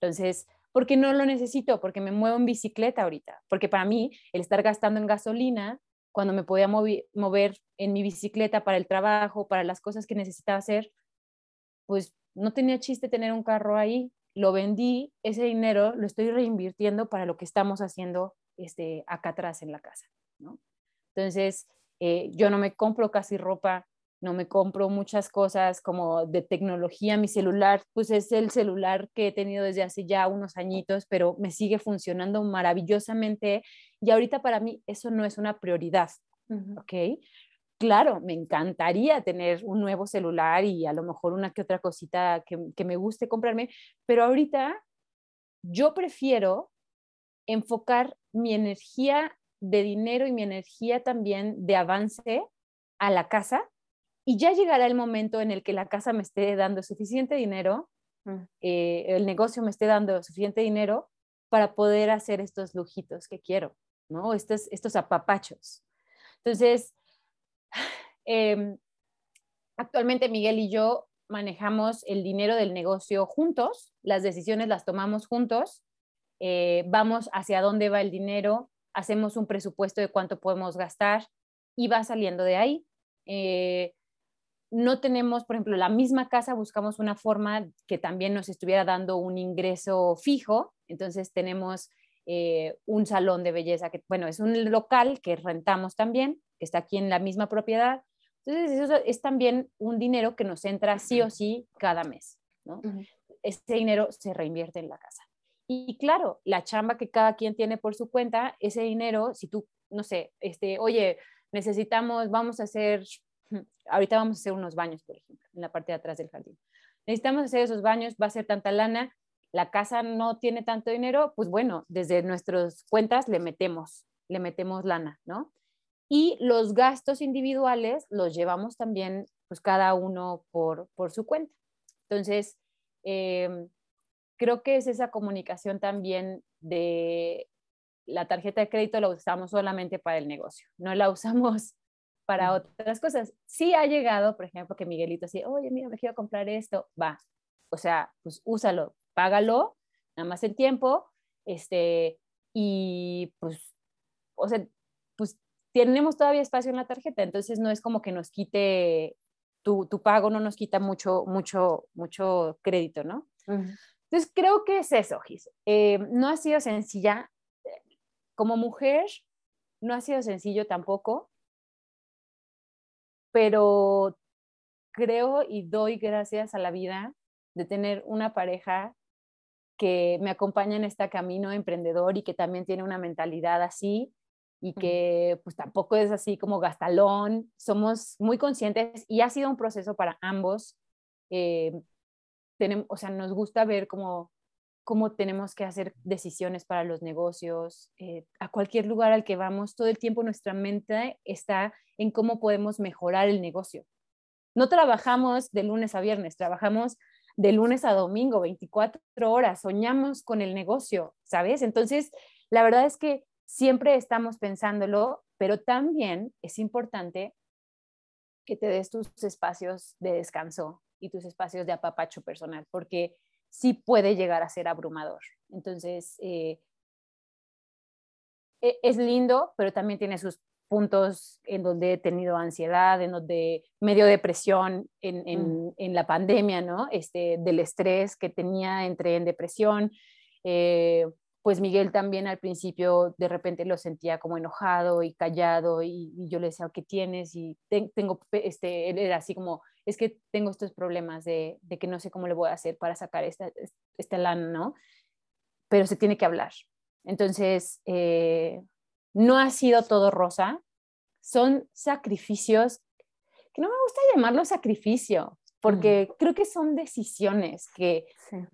Speaker 3: Entonces, ¿por qué no lo necesito? Porque me muevo en bicicleta ahorita. Porque para mí, el estar gastando en gasolina cuando me podía mover en mi bicicleta para el trabajo, para las cosas que necesitaba hacer, pues no tenía chiste tener un carro ahí. Lo vendí, ese dinero lo estoy reinvirtiendo para lo que estamos haciendo este, acá atrás en la casa. ¿no? Entonces, eh, yo no me compro casi ropa, no me compro muchas cosas como de tecnología. Mi celular, pues es el celular que he tenido desde hace ya unos añitos, pero me sigue funcionando maravillosamente. Y ahorita para mí eso no es una prioridad, ¿ok? Claro, me encantaría tener un nuevo celular y a lo mejor una que otra cosita que, que me guste comprarme, pero ahorita yo prefiero enfocar mi energía de dinero y mi energía también de avance a la casa y ya llegará el momento en el que la casa me esté dando suficiente dinero, mm. eh, el negocio me esté dando suficiente dinero para poder hacer estos lujitos que quiero, ¿no? Estos, estos apapachos. Entonces, em, actualmente Miguel y yo manejamos el dinero del negocio juntos, las decisiones las tomamos juntos, eh, vamos hacia dónde va el dinero, hacemos un presupuesto de cuánto podemos gastar y va saliendo de ahí. Eh, no tenemos, por ejemplo, la misma casa, buscamos una forma que también nos estuviera dando un ingreso fijo. Entonces tenemos eh, un salón de belleza, que bueno, es un local que rentamos también, que está aquí en la misma propiedad. Entonces eso es también un dinero que nos entra sí o sí cada mes. ¿no? Ese dinero se reinvierte en la casa. Y claro, la chamba que cada quien tiene por su cuenta, ese dinero, si tú, no sé, este, oye, necesitamos, vamos a hacer ahorita vamos a hacer unos baños, por ejemplo, en la parte de atrás del jardín. Necesitamos hacer esos baños, va a ser tanta lana, la casa no tiene tanto dinero, pues bueno, desde nuestras cuentas le metemos, le metemos lana, ¿no? Y los gastos individuales los llevamos también, pues cada uno por, por su cuenta. Entonces, em, creo que es esa comunicación también de la tarjeta de crédito la usamos solamente para el negocio, no la usamos para otras cosas. Sí ha llegado, por ejemplo, que Miguelito así, oye, mira, me quiero comprar esto, va. O sea, pues úsalo, págalo, nada más el tiempo, este, y pues, o sea, pues tenemos todavía espacio en la tarjeta, entonces no es como que nos quite, tu, tu pago no nos quita mucho, mucho, mucho crédito, ¿no? Entonces creo que es eso, Gis. Eh, no ha sido sencilla. Como mujer, no ha sido sencillo tampoco pero creo y doy gracias a la vida de tener una pareja que me acompaña en este camino emprendedor y que también tiene una mentalidad así y que pues tampoco es así como gastalón, somos muy conscientes y ha sido un proceso para ambos. Eh, tenemos, o sea, nos gusta ver cómo cómo tenemos que hacer decisiones para los negocios, eh, a cualquier lugar al que vamos, todo el tiempo nuestra mente está en cómo podemos mejorar el negocio. No trabajamos de lunes a viernes, trabajamos de lunes a domingo, 24 horas, soñamos con el negocio, ¿sabes? Entonces, la verdad es que siempre estamos pensándolo, pero también es importante que te des tus espacios de descanso y tus espacios de apapacho personal, porque sí puede llegar a ser abrumador. Entonces, eh, e, es lindo, pero también tiene sus puntos en donde he tenido ansiedad, en donde medio depresión en, en, en la pandemia, ¿no? Este, del estrés que tenía, entré en depresión. Eh, pues Miguel también al principio de repente lo sentía como enojado y callado y, yo le decía, ¿qué tienes? Y tengo, este, él era así como, es que tengo estos problemas de, de, que no sé cómo le voy a hacer para sacar esta, esta lana, ¿no? Pero se tiene que hablar. Entonces, eh, no ha sido todo rosa, son sacrificios que no me gusta llamarlo sacrificio, porque creo que son decisiones que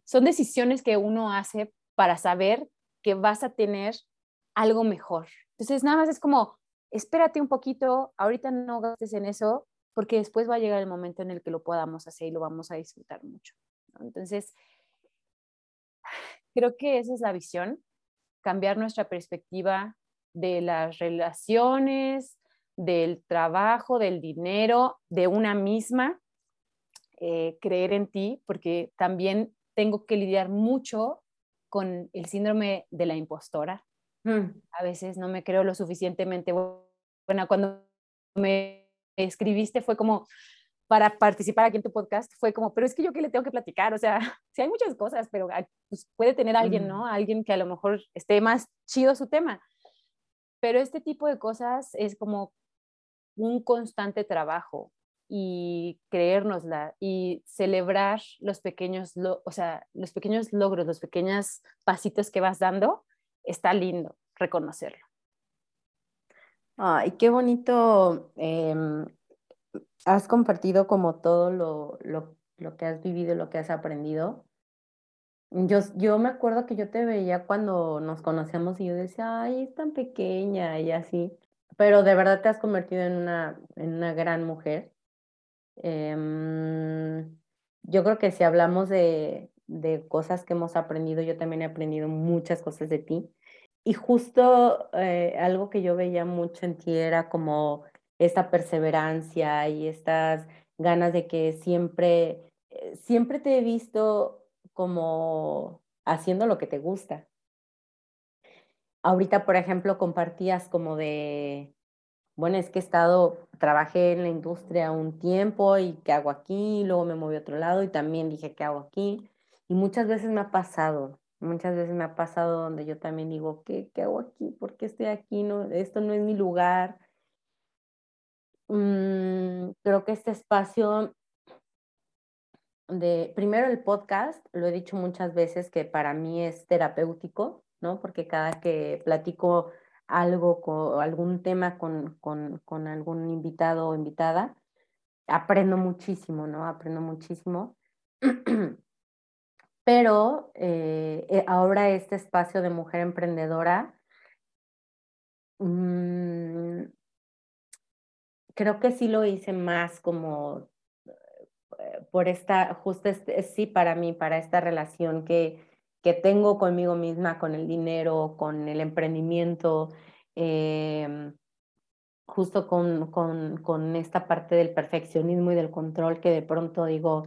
Speaker 3: son decisiones que uno hace para saber que vas a tener algo mejor. Entonces, nada más es como, espérate un poquito, ahorita no gastes en eso, porque después va a llegar el momento en el que lo podamos hacer y lo vamos a disfrutar mucho. Entonces, creo que esa es la visión, cambiar nuestra perspectiva de las relaciones, del trabajo, del dinero, de una misma, eh, creer en ti, porque también tengo que lidiar mucho con el síndrome de la impostora. Mm. A veces no me creo lo suficientemente bueno, cuando me escribiste fue como para participar aquí en tu podcast, fue como, pero es que yo qué le tengo que platicar, o sea, sí hay muchas cosas, pero pues, puede tener alguien, ¿no? Alguien que a lo mejor esté más chido su tema. Pero este tipo de cosas es como un constante trabajo y creérnosla y celebrar los pequeños, o sea, los pequeños logros, los pequeños pasitos que vas dando, está lindo reconocerlo.
Speaker 2: Ay, qué bonito. Em, has compartido como todo lo, lo, lo, que has vivido, lo que has aprendido. Yo, yo me acuerdo que yo te veía cuando nos conocíamos y yo decía, ay, es tan pequeña y así. Pero de verdad te has convertido en una, en una gran mujer. Em, yo creo que si hablamos de, de cosas que hemos aprendido, yo también he aprendido muchas cosas de ti. Y justo eh, algo que yo veía mucho en ti era como esta perseverancia y estas ganas de que siempre, eh, siempre te he visto como haciendo lo que te gusta. Ahorita, por ejemplo, compartías como de, bueno, es que he estado, trabajé en la industria un tiempo y qué hago aquí, luego me moví a otro lado y también dije qué hago aquí. Y muchas veces me ha pasado, muchas veces me ha pasado donde yo también digo, ¿qué, qué hago aquí? ¿Por qué estoy aquí? No, esto no es mi lugar. Mm, creo que este espacio de, primero el podcast, lo he dicho muchas veces que para mí es terapéutico, ¿no? Porque cada que platico algo, con, algún tema con, con, algún invitado o invitada, aprendo muchísimo, ¿no? Aprendo muchísimo. Pero eh, eh, ahora este espacio de mujer emprendedora, mmm, creo que sí lo hice más como eh, por esta, justo este, sí, para mí, para esta relación que, que tengo conmigo misma, con el dinero, con el emprendimiento, eh, justo con, con, con esta parte del perfeccionismo y del control que de pronto digo,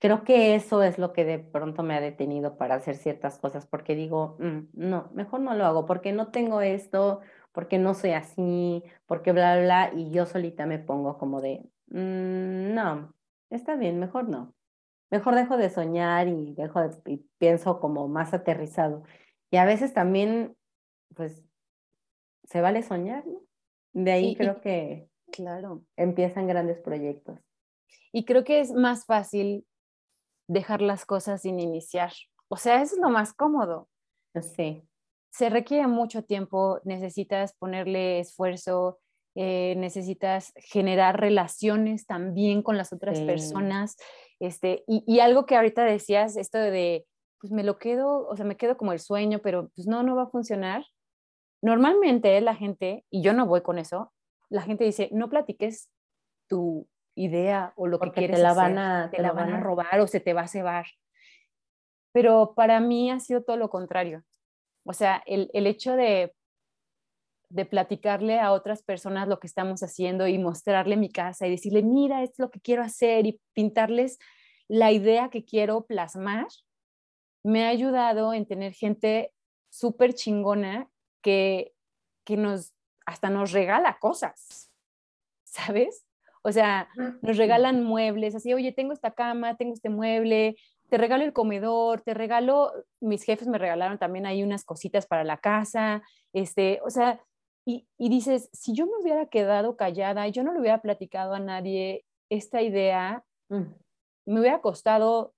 Speaker 2: creo que eso es lo que de pronto me ha detenido para hacer ciertas cosas, porque digo, mm, no, mejor no lo hago, porque no tengo esto, porque no soy así, porque bla, bla, y yo solita me pongo como de, mm, no, está bien, mejor no. Mejor dejo de soñar y, dejo de, y pienso como más aterrizado. Y a veces también, pues, se vale soñar, ¿no? De ahí creo que
Speaker 3: claro.
Speaker 2: empiezan grandes proyectos.
Speaker 3: Y creo que es más fácil dejar las cosas sin iniciar. O sea, eso es lo más cómodo.
Speaker 2: Sí
Speaker 3: se requiere mucho tiempo, necesitas ponerle esfuerzo, eh, necesitas generar relaciones también con las otras personas. Este, y, algo que ahorita decías, esto de, pues me lo quedo, o sea, me quedo como el sueño, pero pues no, no va a funcionar. Normalmente la gente, y yo no voy con eso, la gente dice, no platiques tu idea o lo que quieres
Speaker 2: te la
Speaker 3: hacer,
Speaker 2: van a,
Speaker 3: te, la van a robar o se te va a cebar. Pero para mí ha sido todo lo contrario. O sea, el, hecho de, de platicarle a otras personas lo que estamos haciendo y mostrarle mi casa y decirle, mira, esto es lo que quiero hacer y pintarles la idea que quiero plasmar, me ha ayudado en tener gente súper chingona que, que nos, hasta nos regala cosas, ¿sabes? O sea, nos regalan muebles, así, oye, tengo esta cama, tengo este mueble, te regalo el comedor, te regalo, mis jefes me regalaron también ahí unas cositas para la casa, este, o sea, y, dices, si yo me hubiera quedado callada y yo no le hubiera platicado a nadie esta idea, mm. me hubiera costado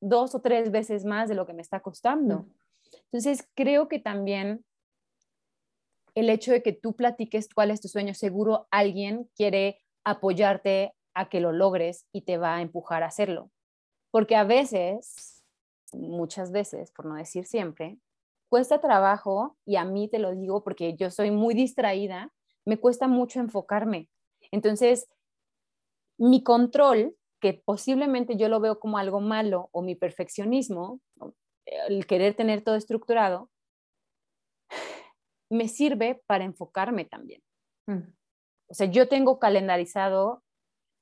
Speaker 3: dos o tres veces más de lo que me está costando. Mm. Entonces, creo que también el hecho de que tú platiques cuál es tu sueño, seguro alguien quiere apoyarte a que lo logres y te va a empujar a hacerlo. Porque a veces, muchas veces, por no decir siempre, cuesta trabajo, y a mí te lo digo porque yo soy muy distraída, me cuesta mucho enfocarme. Entonces, mi control, que posiblemente yo lo veo como algo malo, o mi perfeccionismo, el querer tener todo estructurado, me sirve para enfocarme también. Mm. O sea, yo tengo calendarizado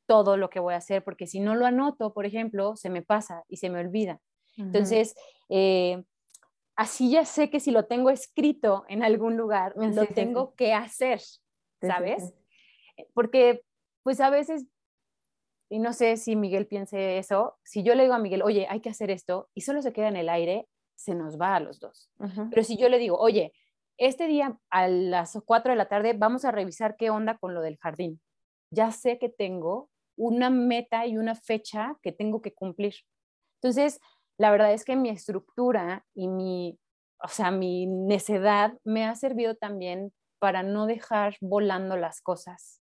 Speaker 3: todo lo que voy a hacer, porque si no lo anoto, por ejemplo, se me pasa y se me olvida. Entonces, eh, así ya sé que si lo tengo escrito en algún lugar, lo tengo que hacer. ¿sabes? Porque pues a veces, y no sé si Miguel piense eso, si yo le digo a Miguel, oye, hay que hacer esto, y solo se queda en el aire, se nos va a los dos. Pero si yo le digo, oye, este día a las 4 de la tarde vamos a revisar qué onda con lo del jardín. Ya sé que tengo una meta y una fecha que tengo que cumplir. Entonces, la verdad es que mi estructura y mi, o sea, mi necedad me ha servido también para no dejar volando las cosas.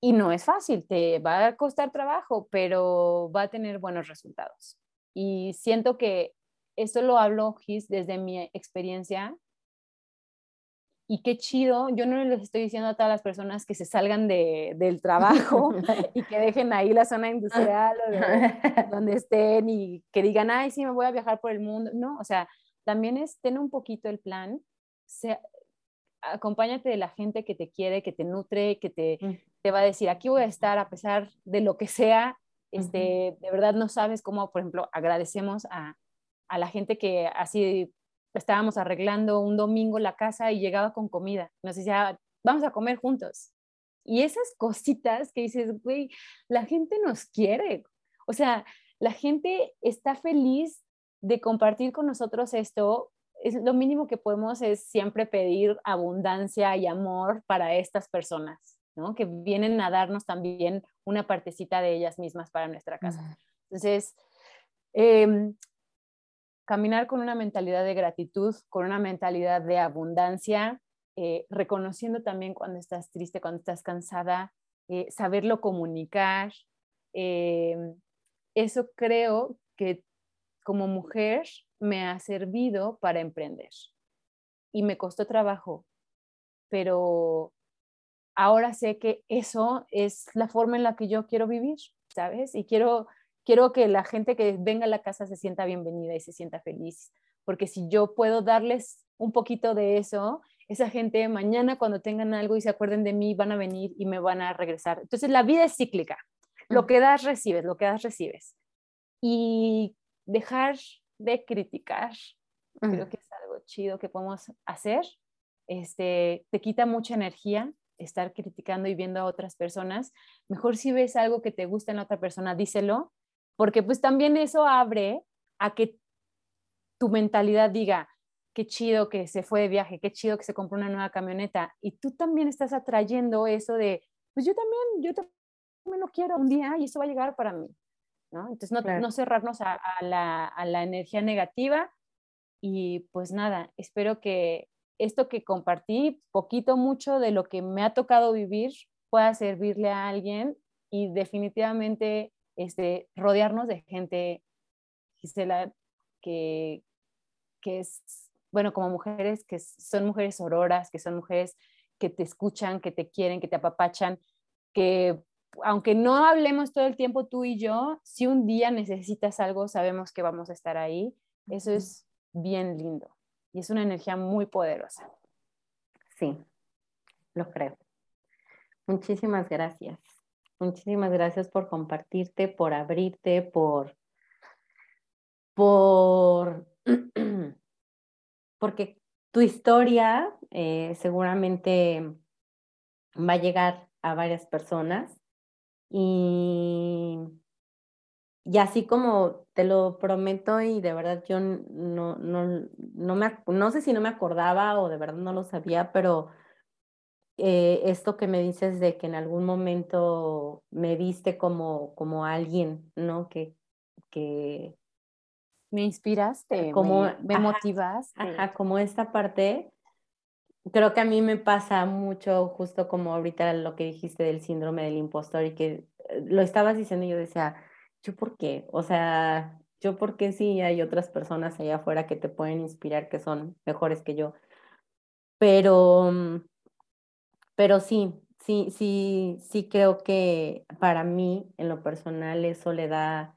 Speaker 3: Y no es fácil, te va a costar trabajo, pero va a tener buenos resultados. Y siento que esto lo hablo, Gis, desde mi experiencia. Y qué chido, yo no les estoy diciendo a todas las personas que se salgan de, del trabajo y que dejen ahí la zona industrial o donde estén y que digan, ay, sí, me voy a viajar por el mundo. No, o sea, también es tener un poquito el plan, acompáñate de la gente que te quiere, que te nutre, que te, mm. te va a decir, aquí voy a estar a pesar de lo que sea, este, de verdad no sabes cómo, por ejemplo, agradecemos a, a la gente que así estábamos arreglando un domingo la casa y llegaba con comida. Nos decía, vamos a comer juntos. Y esas cositas que dices, güey, la gente nos quiere. O sea, la gente está feliz de compartir con nosotros esto. Es lo mínimo que podemos es siempre pedir abundancia y amor para estas personas que vienen a darnos también una partecita de ellas mismas para nuestra casa. Entonces, em, caminar con una mentalidad de gratitud, con una mentalidad de abundancia, eh, reconociendo también cuando estás triste, cuando estás cansada, eh, saberlo comunicar. Em, eso creo que como mujer me ha servido para emprender. Y me costó trabajo, pero ahora sé que eso es la forma en la que yo quiero vivir, ¿sabes? Y quiero, quiero que la gente que venga a la casa se sienta bienvenida y se sienta feliz, porque si yo puedo darles un poquito de eso, esa gente mañana cuando tengan algo y se acuerden de mí van a venir y me van a regresar. Entonces la vida es cíclica. Lo que das, recibes, lo que das, recibes. Y dejar de criticar, creo que es algo chido que podemos hacer. Este, te quita mucha energía, estar criticando y viendo a otras personas, mejor si ves algo que te gusta en la otra persona, díselo, porque pues también eso abre a que tu mentalidad diga, qué chido que se fue de viaje, qué chido que se compró una nueva camioneta, y tú también estás atrayendo eso de, pues yo también, yo también lo quiero un día y eso va a llegar para mí, ¿no? Entonces no, no cerrarnos a, la, a la energía negativa y pues nada, espero que esto que compartí, poquito, mucho de lo que me ha tocado vivir, pueda servirle a alguien y definitivamente este, rodearnos de gente, Gisela, que, que es, bueno, como mujeres, que son mujeres auroras, que son mujeres que te escuchan, que te quieren, que te apapachan, que aunque no hablemos todo el tiempo tú y yo, si un día necesitas algo, sabemos que vamos a estar ahí. Eso es bien lindo y es una energía muy poderosa.
Speaker 2: Sí, lo creo. Muchísimas gracias. Muchísimas gracias por compartirte, por abrirte, por, por, porque tu historia eh, seguramente va a llegar a varias personas. Y y así como te lo prometo y de verdad yo no, no, no, me, no sé si no me acordaba o de verdad no lo sabía, pero eh, esto que me dices de que en algún momento me viste como, como alguien, ¿no? Que, que
Speaker 3: me inspiraste, como, me, motivaste.
Speaker 2: Ajá, como esta parte, creo que a mí me pasa mucho justo como ahorita lo que dijiste del síndrome del impostor y que eh, lo estabas diciendo y yo decía, ¿yo por qué? O sea, ¿yo por qué sí hay otras personas allá afuera que te pueden inspirar que son mejores que yo? Pero, mm, pero sí, sí, sí, sí creo que para mí, en lo personal, eso le da,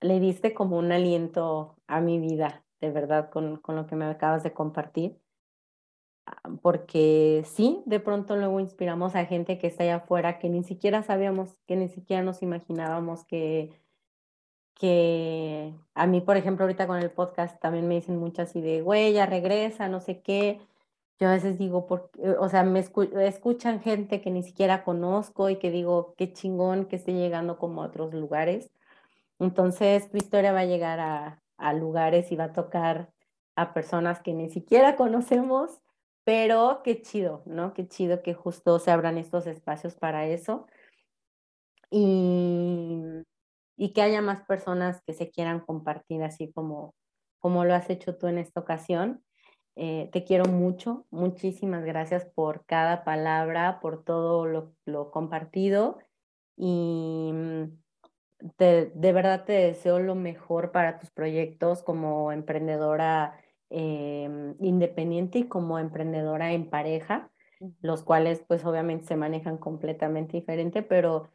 Speaker 2: le diste como un aliento a mi vida, de verdad, con, con lo que me acabas de compartir porque sí, de pronto luego inspiramos a gente que está allá afuera que ni siquiera sabíamos, que ni siquiera nos imaginábamos que, que a mí, por ejemplo, ahorita con el podcast también me dicen muchas así de, güey, ya regresa, no sé qué. Yo a veces digo, porque, o sea, me escuchan gente que ni siquiera conozco y que digo, qué chingón que esté llegando como a otros lugares. Entonces, tu historia va a llegar a, a lugares y va a tocar a personas que ni siquiera conocemos, pero qué chido, ¿no? Qué chido que justo se abran estos espacios para eso. Y, y que haya más personas que se quieran compartir así como, como lo has hecho tú en esta ocasión. Eh, te quiero mucho, muchísimas gracias por cada palabra, por todo lo, lo compartido y mm, de verdad te deseo lo mejor para tus proyectos como emprendedora em, independiente y como emprendedora en pareja, los cuales pues obviamente se manejan completamente diferente, pero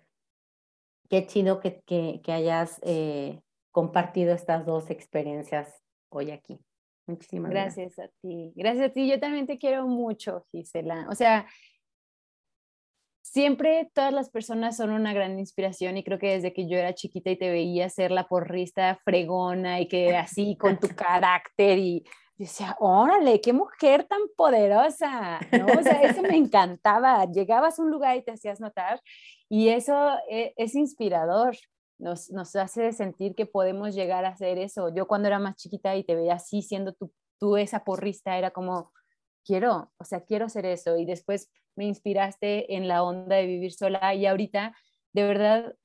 Speaker 2: qué chido que, que, que hayas eh, compartido estas dos experiencias hoy aquí. Muchísimas
Speaker 3: gracias. Gracias a ti. Gracias a ti. Yo también te quiero mucho, Gisela. O sea, siempre todas las personas son una gran inspiración y creo que desde que yo era chiquita y te veía ser la porrista fregona y que así con tu carácter y decía, órale, qué mujer tan poderosa, ¿no? O sea, eso me encantaba. Llegabas a un lugar y te hacías notar y eso es, es inspirador nos, nos hace sentir que podemos llegar a hacer eso. Yo cuando era más chiquita y te veía así siendo tú, tú esa porrista, era como, quiero, o sea, quiero hacer eso. Y después me inspiraste en la onda de vivir sola y ahorita, de verdad,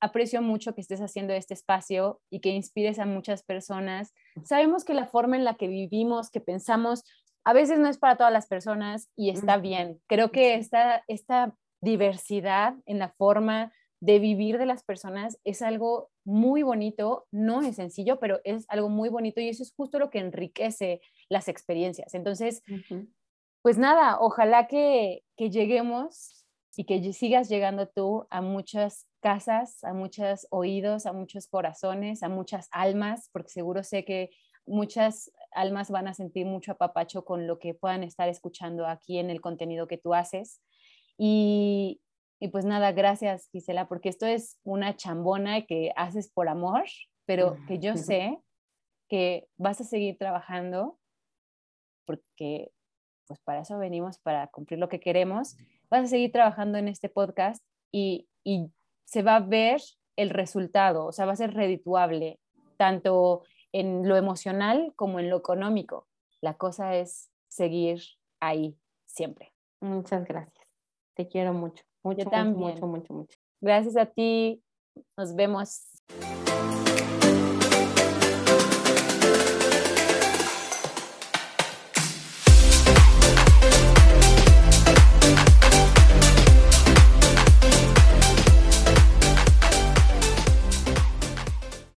Speaker 3: aprecio mucho que estés haciendo este espacio y que inspires a muchas personas. Sabemos que la forma en la que vivimos, que pensamos, a veces no es para todas las personas y está bien. Creo que esta, esta diversidad en la forma de vivir de las personas es algo muy bonito, no es sencillo, pero es algo muy bonito y eso es justo lo que enriquece las experiencias. Entonces, pues nada, ojalá que, que lleguemos y que sigas llegando tú a muchas casas, a muchos oídos, a muchos corazones, a muchas almas, porque seguro sé que muchas almas van a sentir mucho apapacho con lo que puedan estar escuchando aquí en el contenido que tú haces. Y, y pues nada, gracias Gisela, porque esto es una chambona que haces por amor, pero que yo sé que vas a seguir trabajando porque pues para eso venimos, para cumplir lo que queremos. Vas a seguir trabajando en este podcast y, y se va a ver el resultado, o sea, va a ser redituable, tanto en lo emocional como en lo económico. La cosa es seguir ahí siempre.
Speaker 2: Muchas gracias. Te quiero mucho. Mucho,
Speaker 3: Yo también.
Speaker 2: mucho, mucho, mucho.
Speaker 3: Gracias a ti. Nos vemos.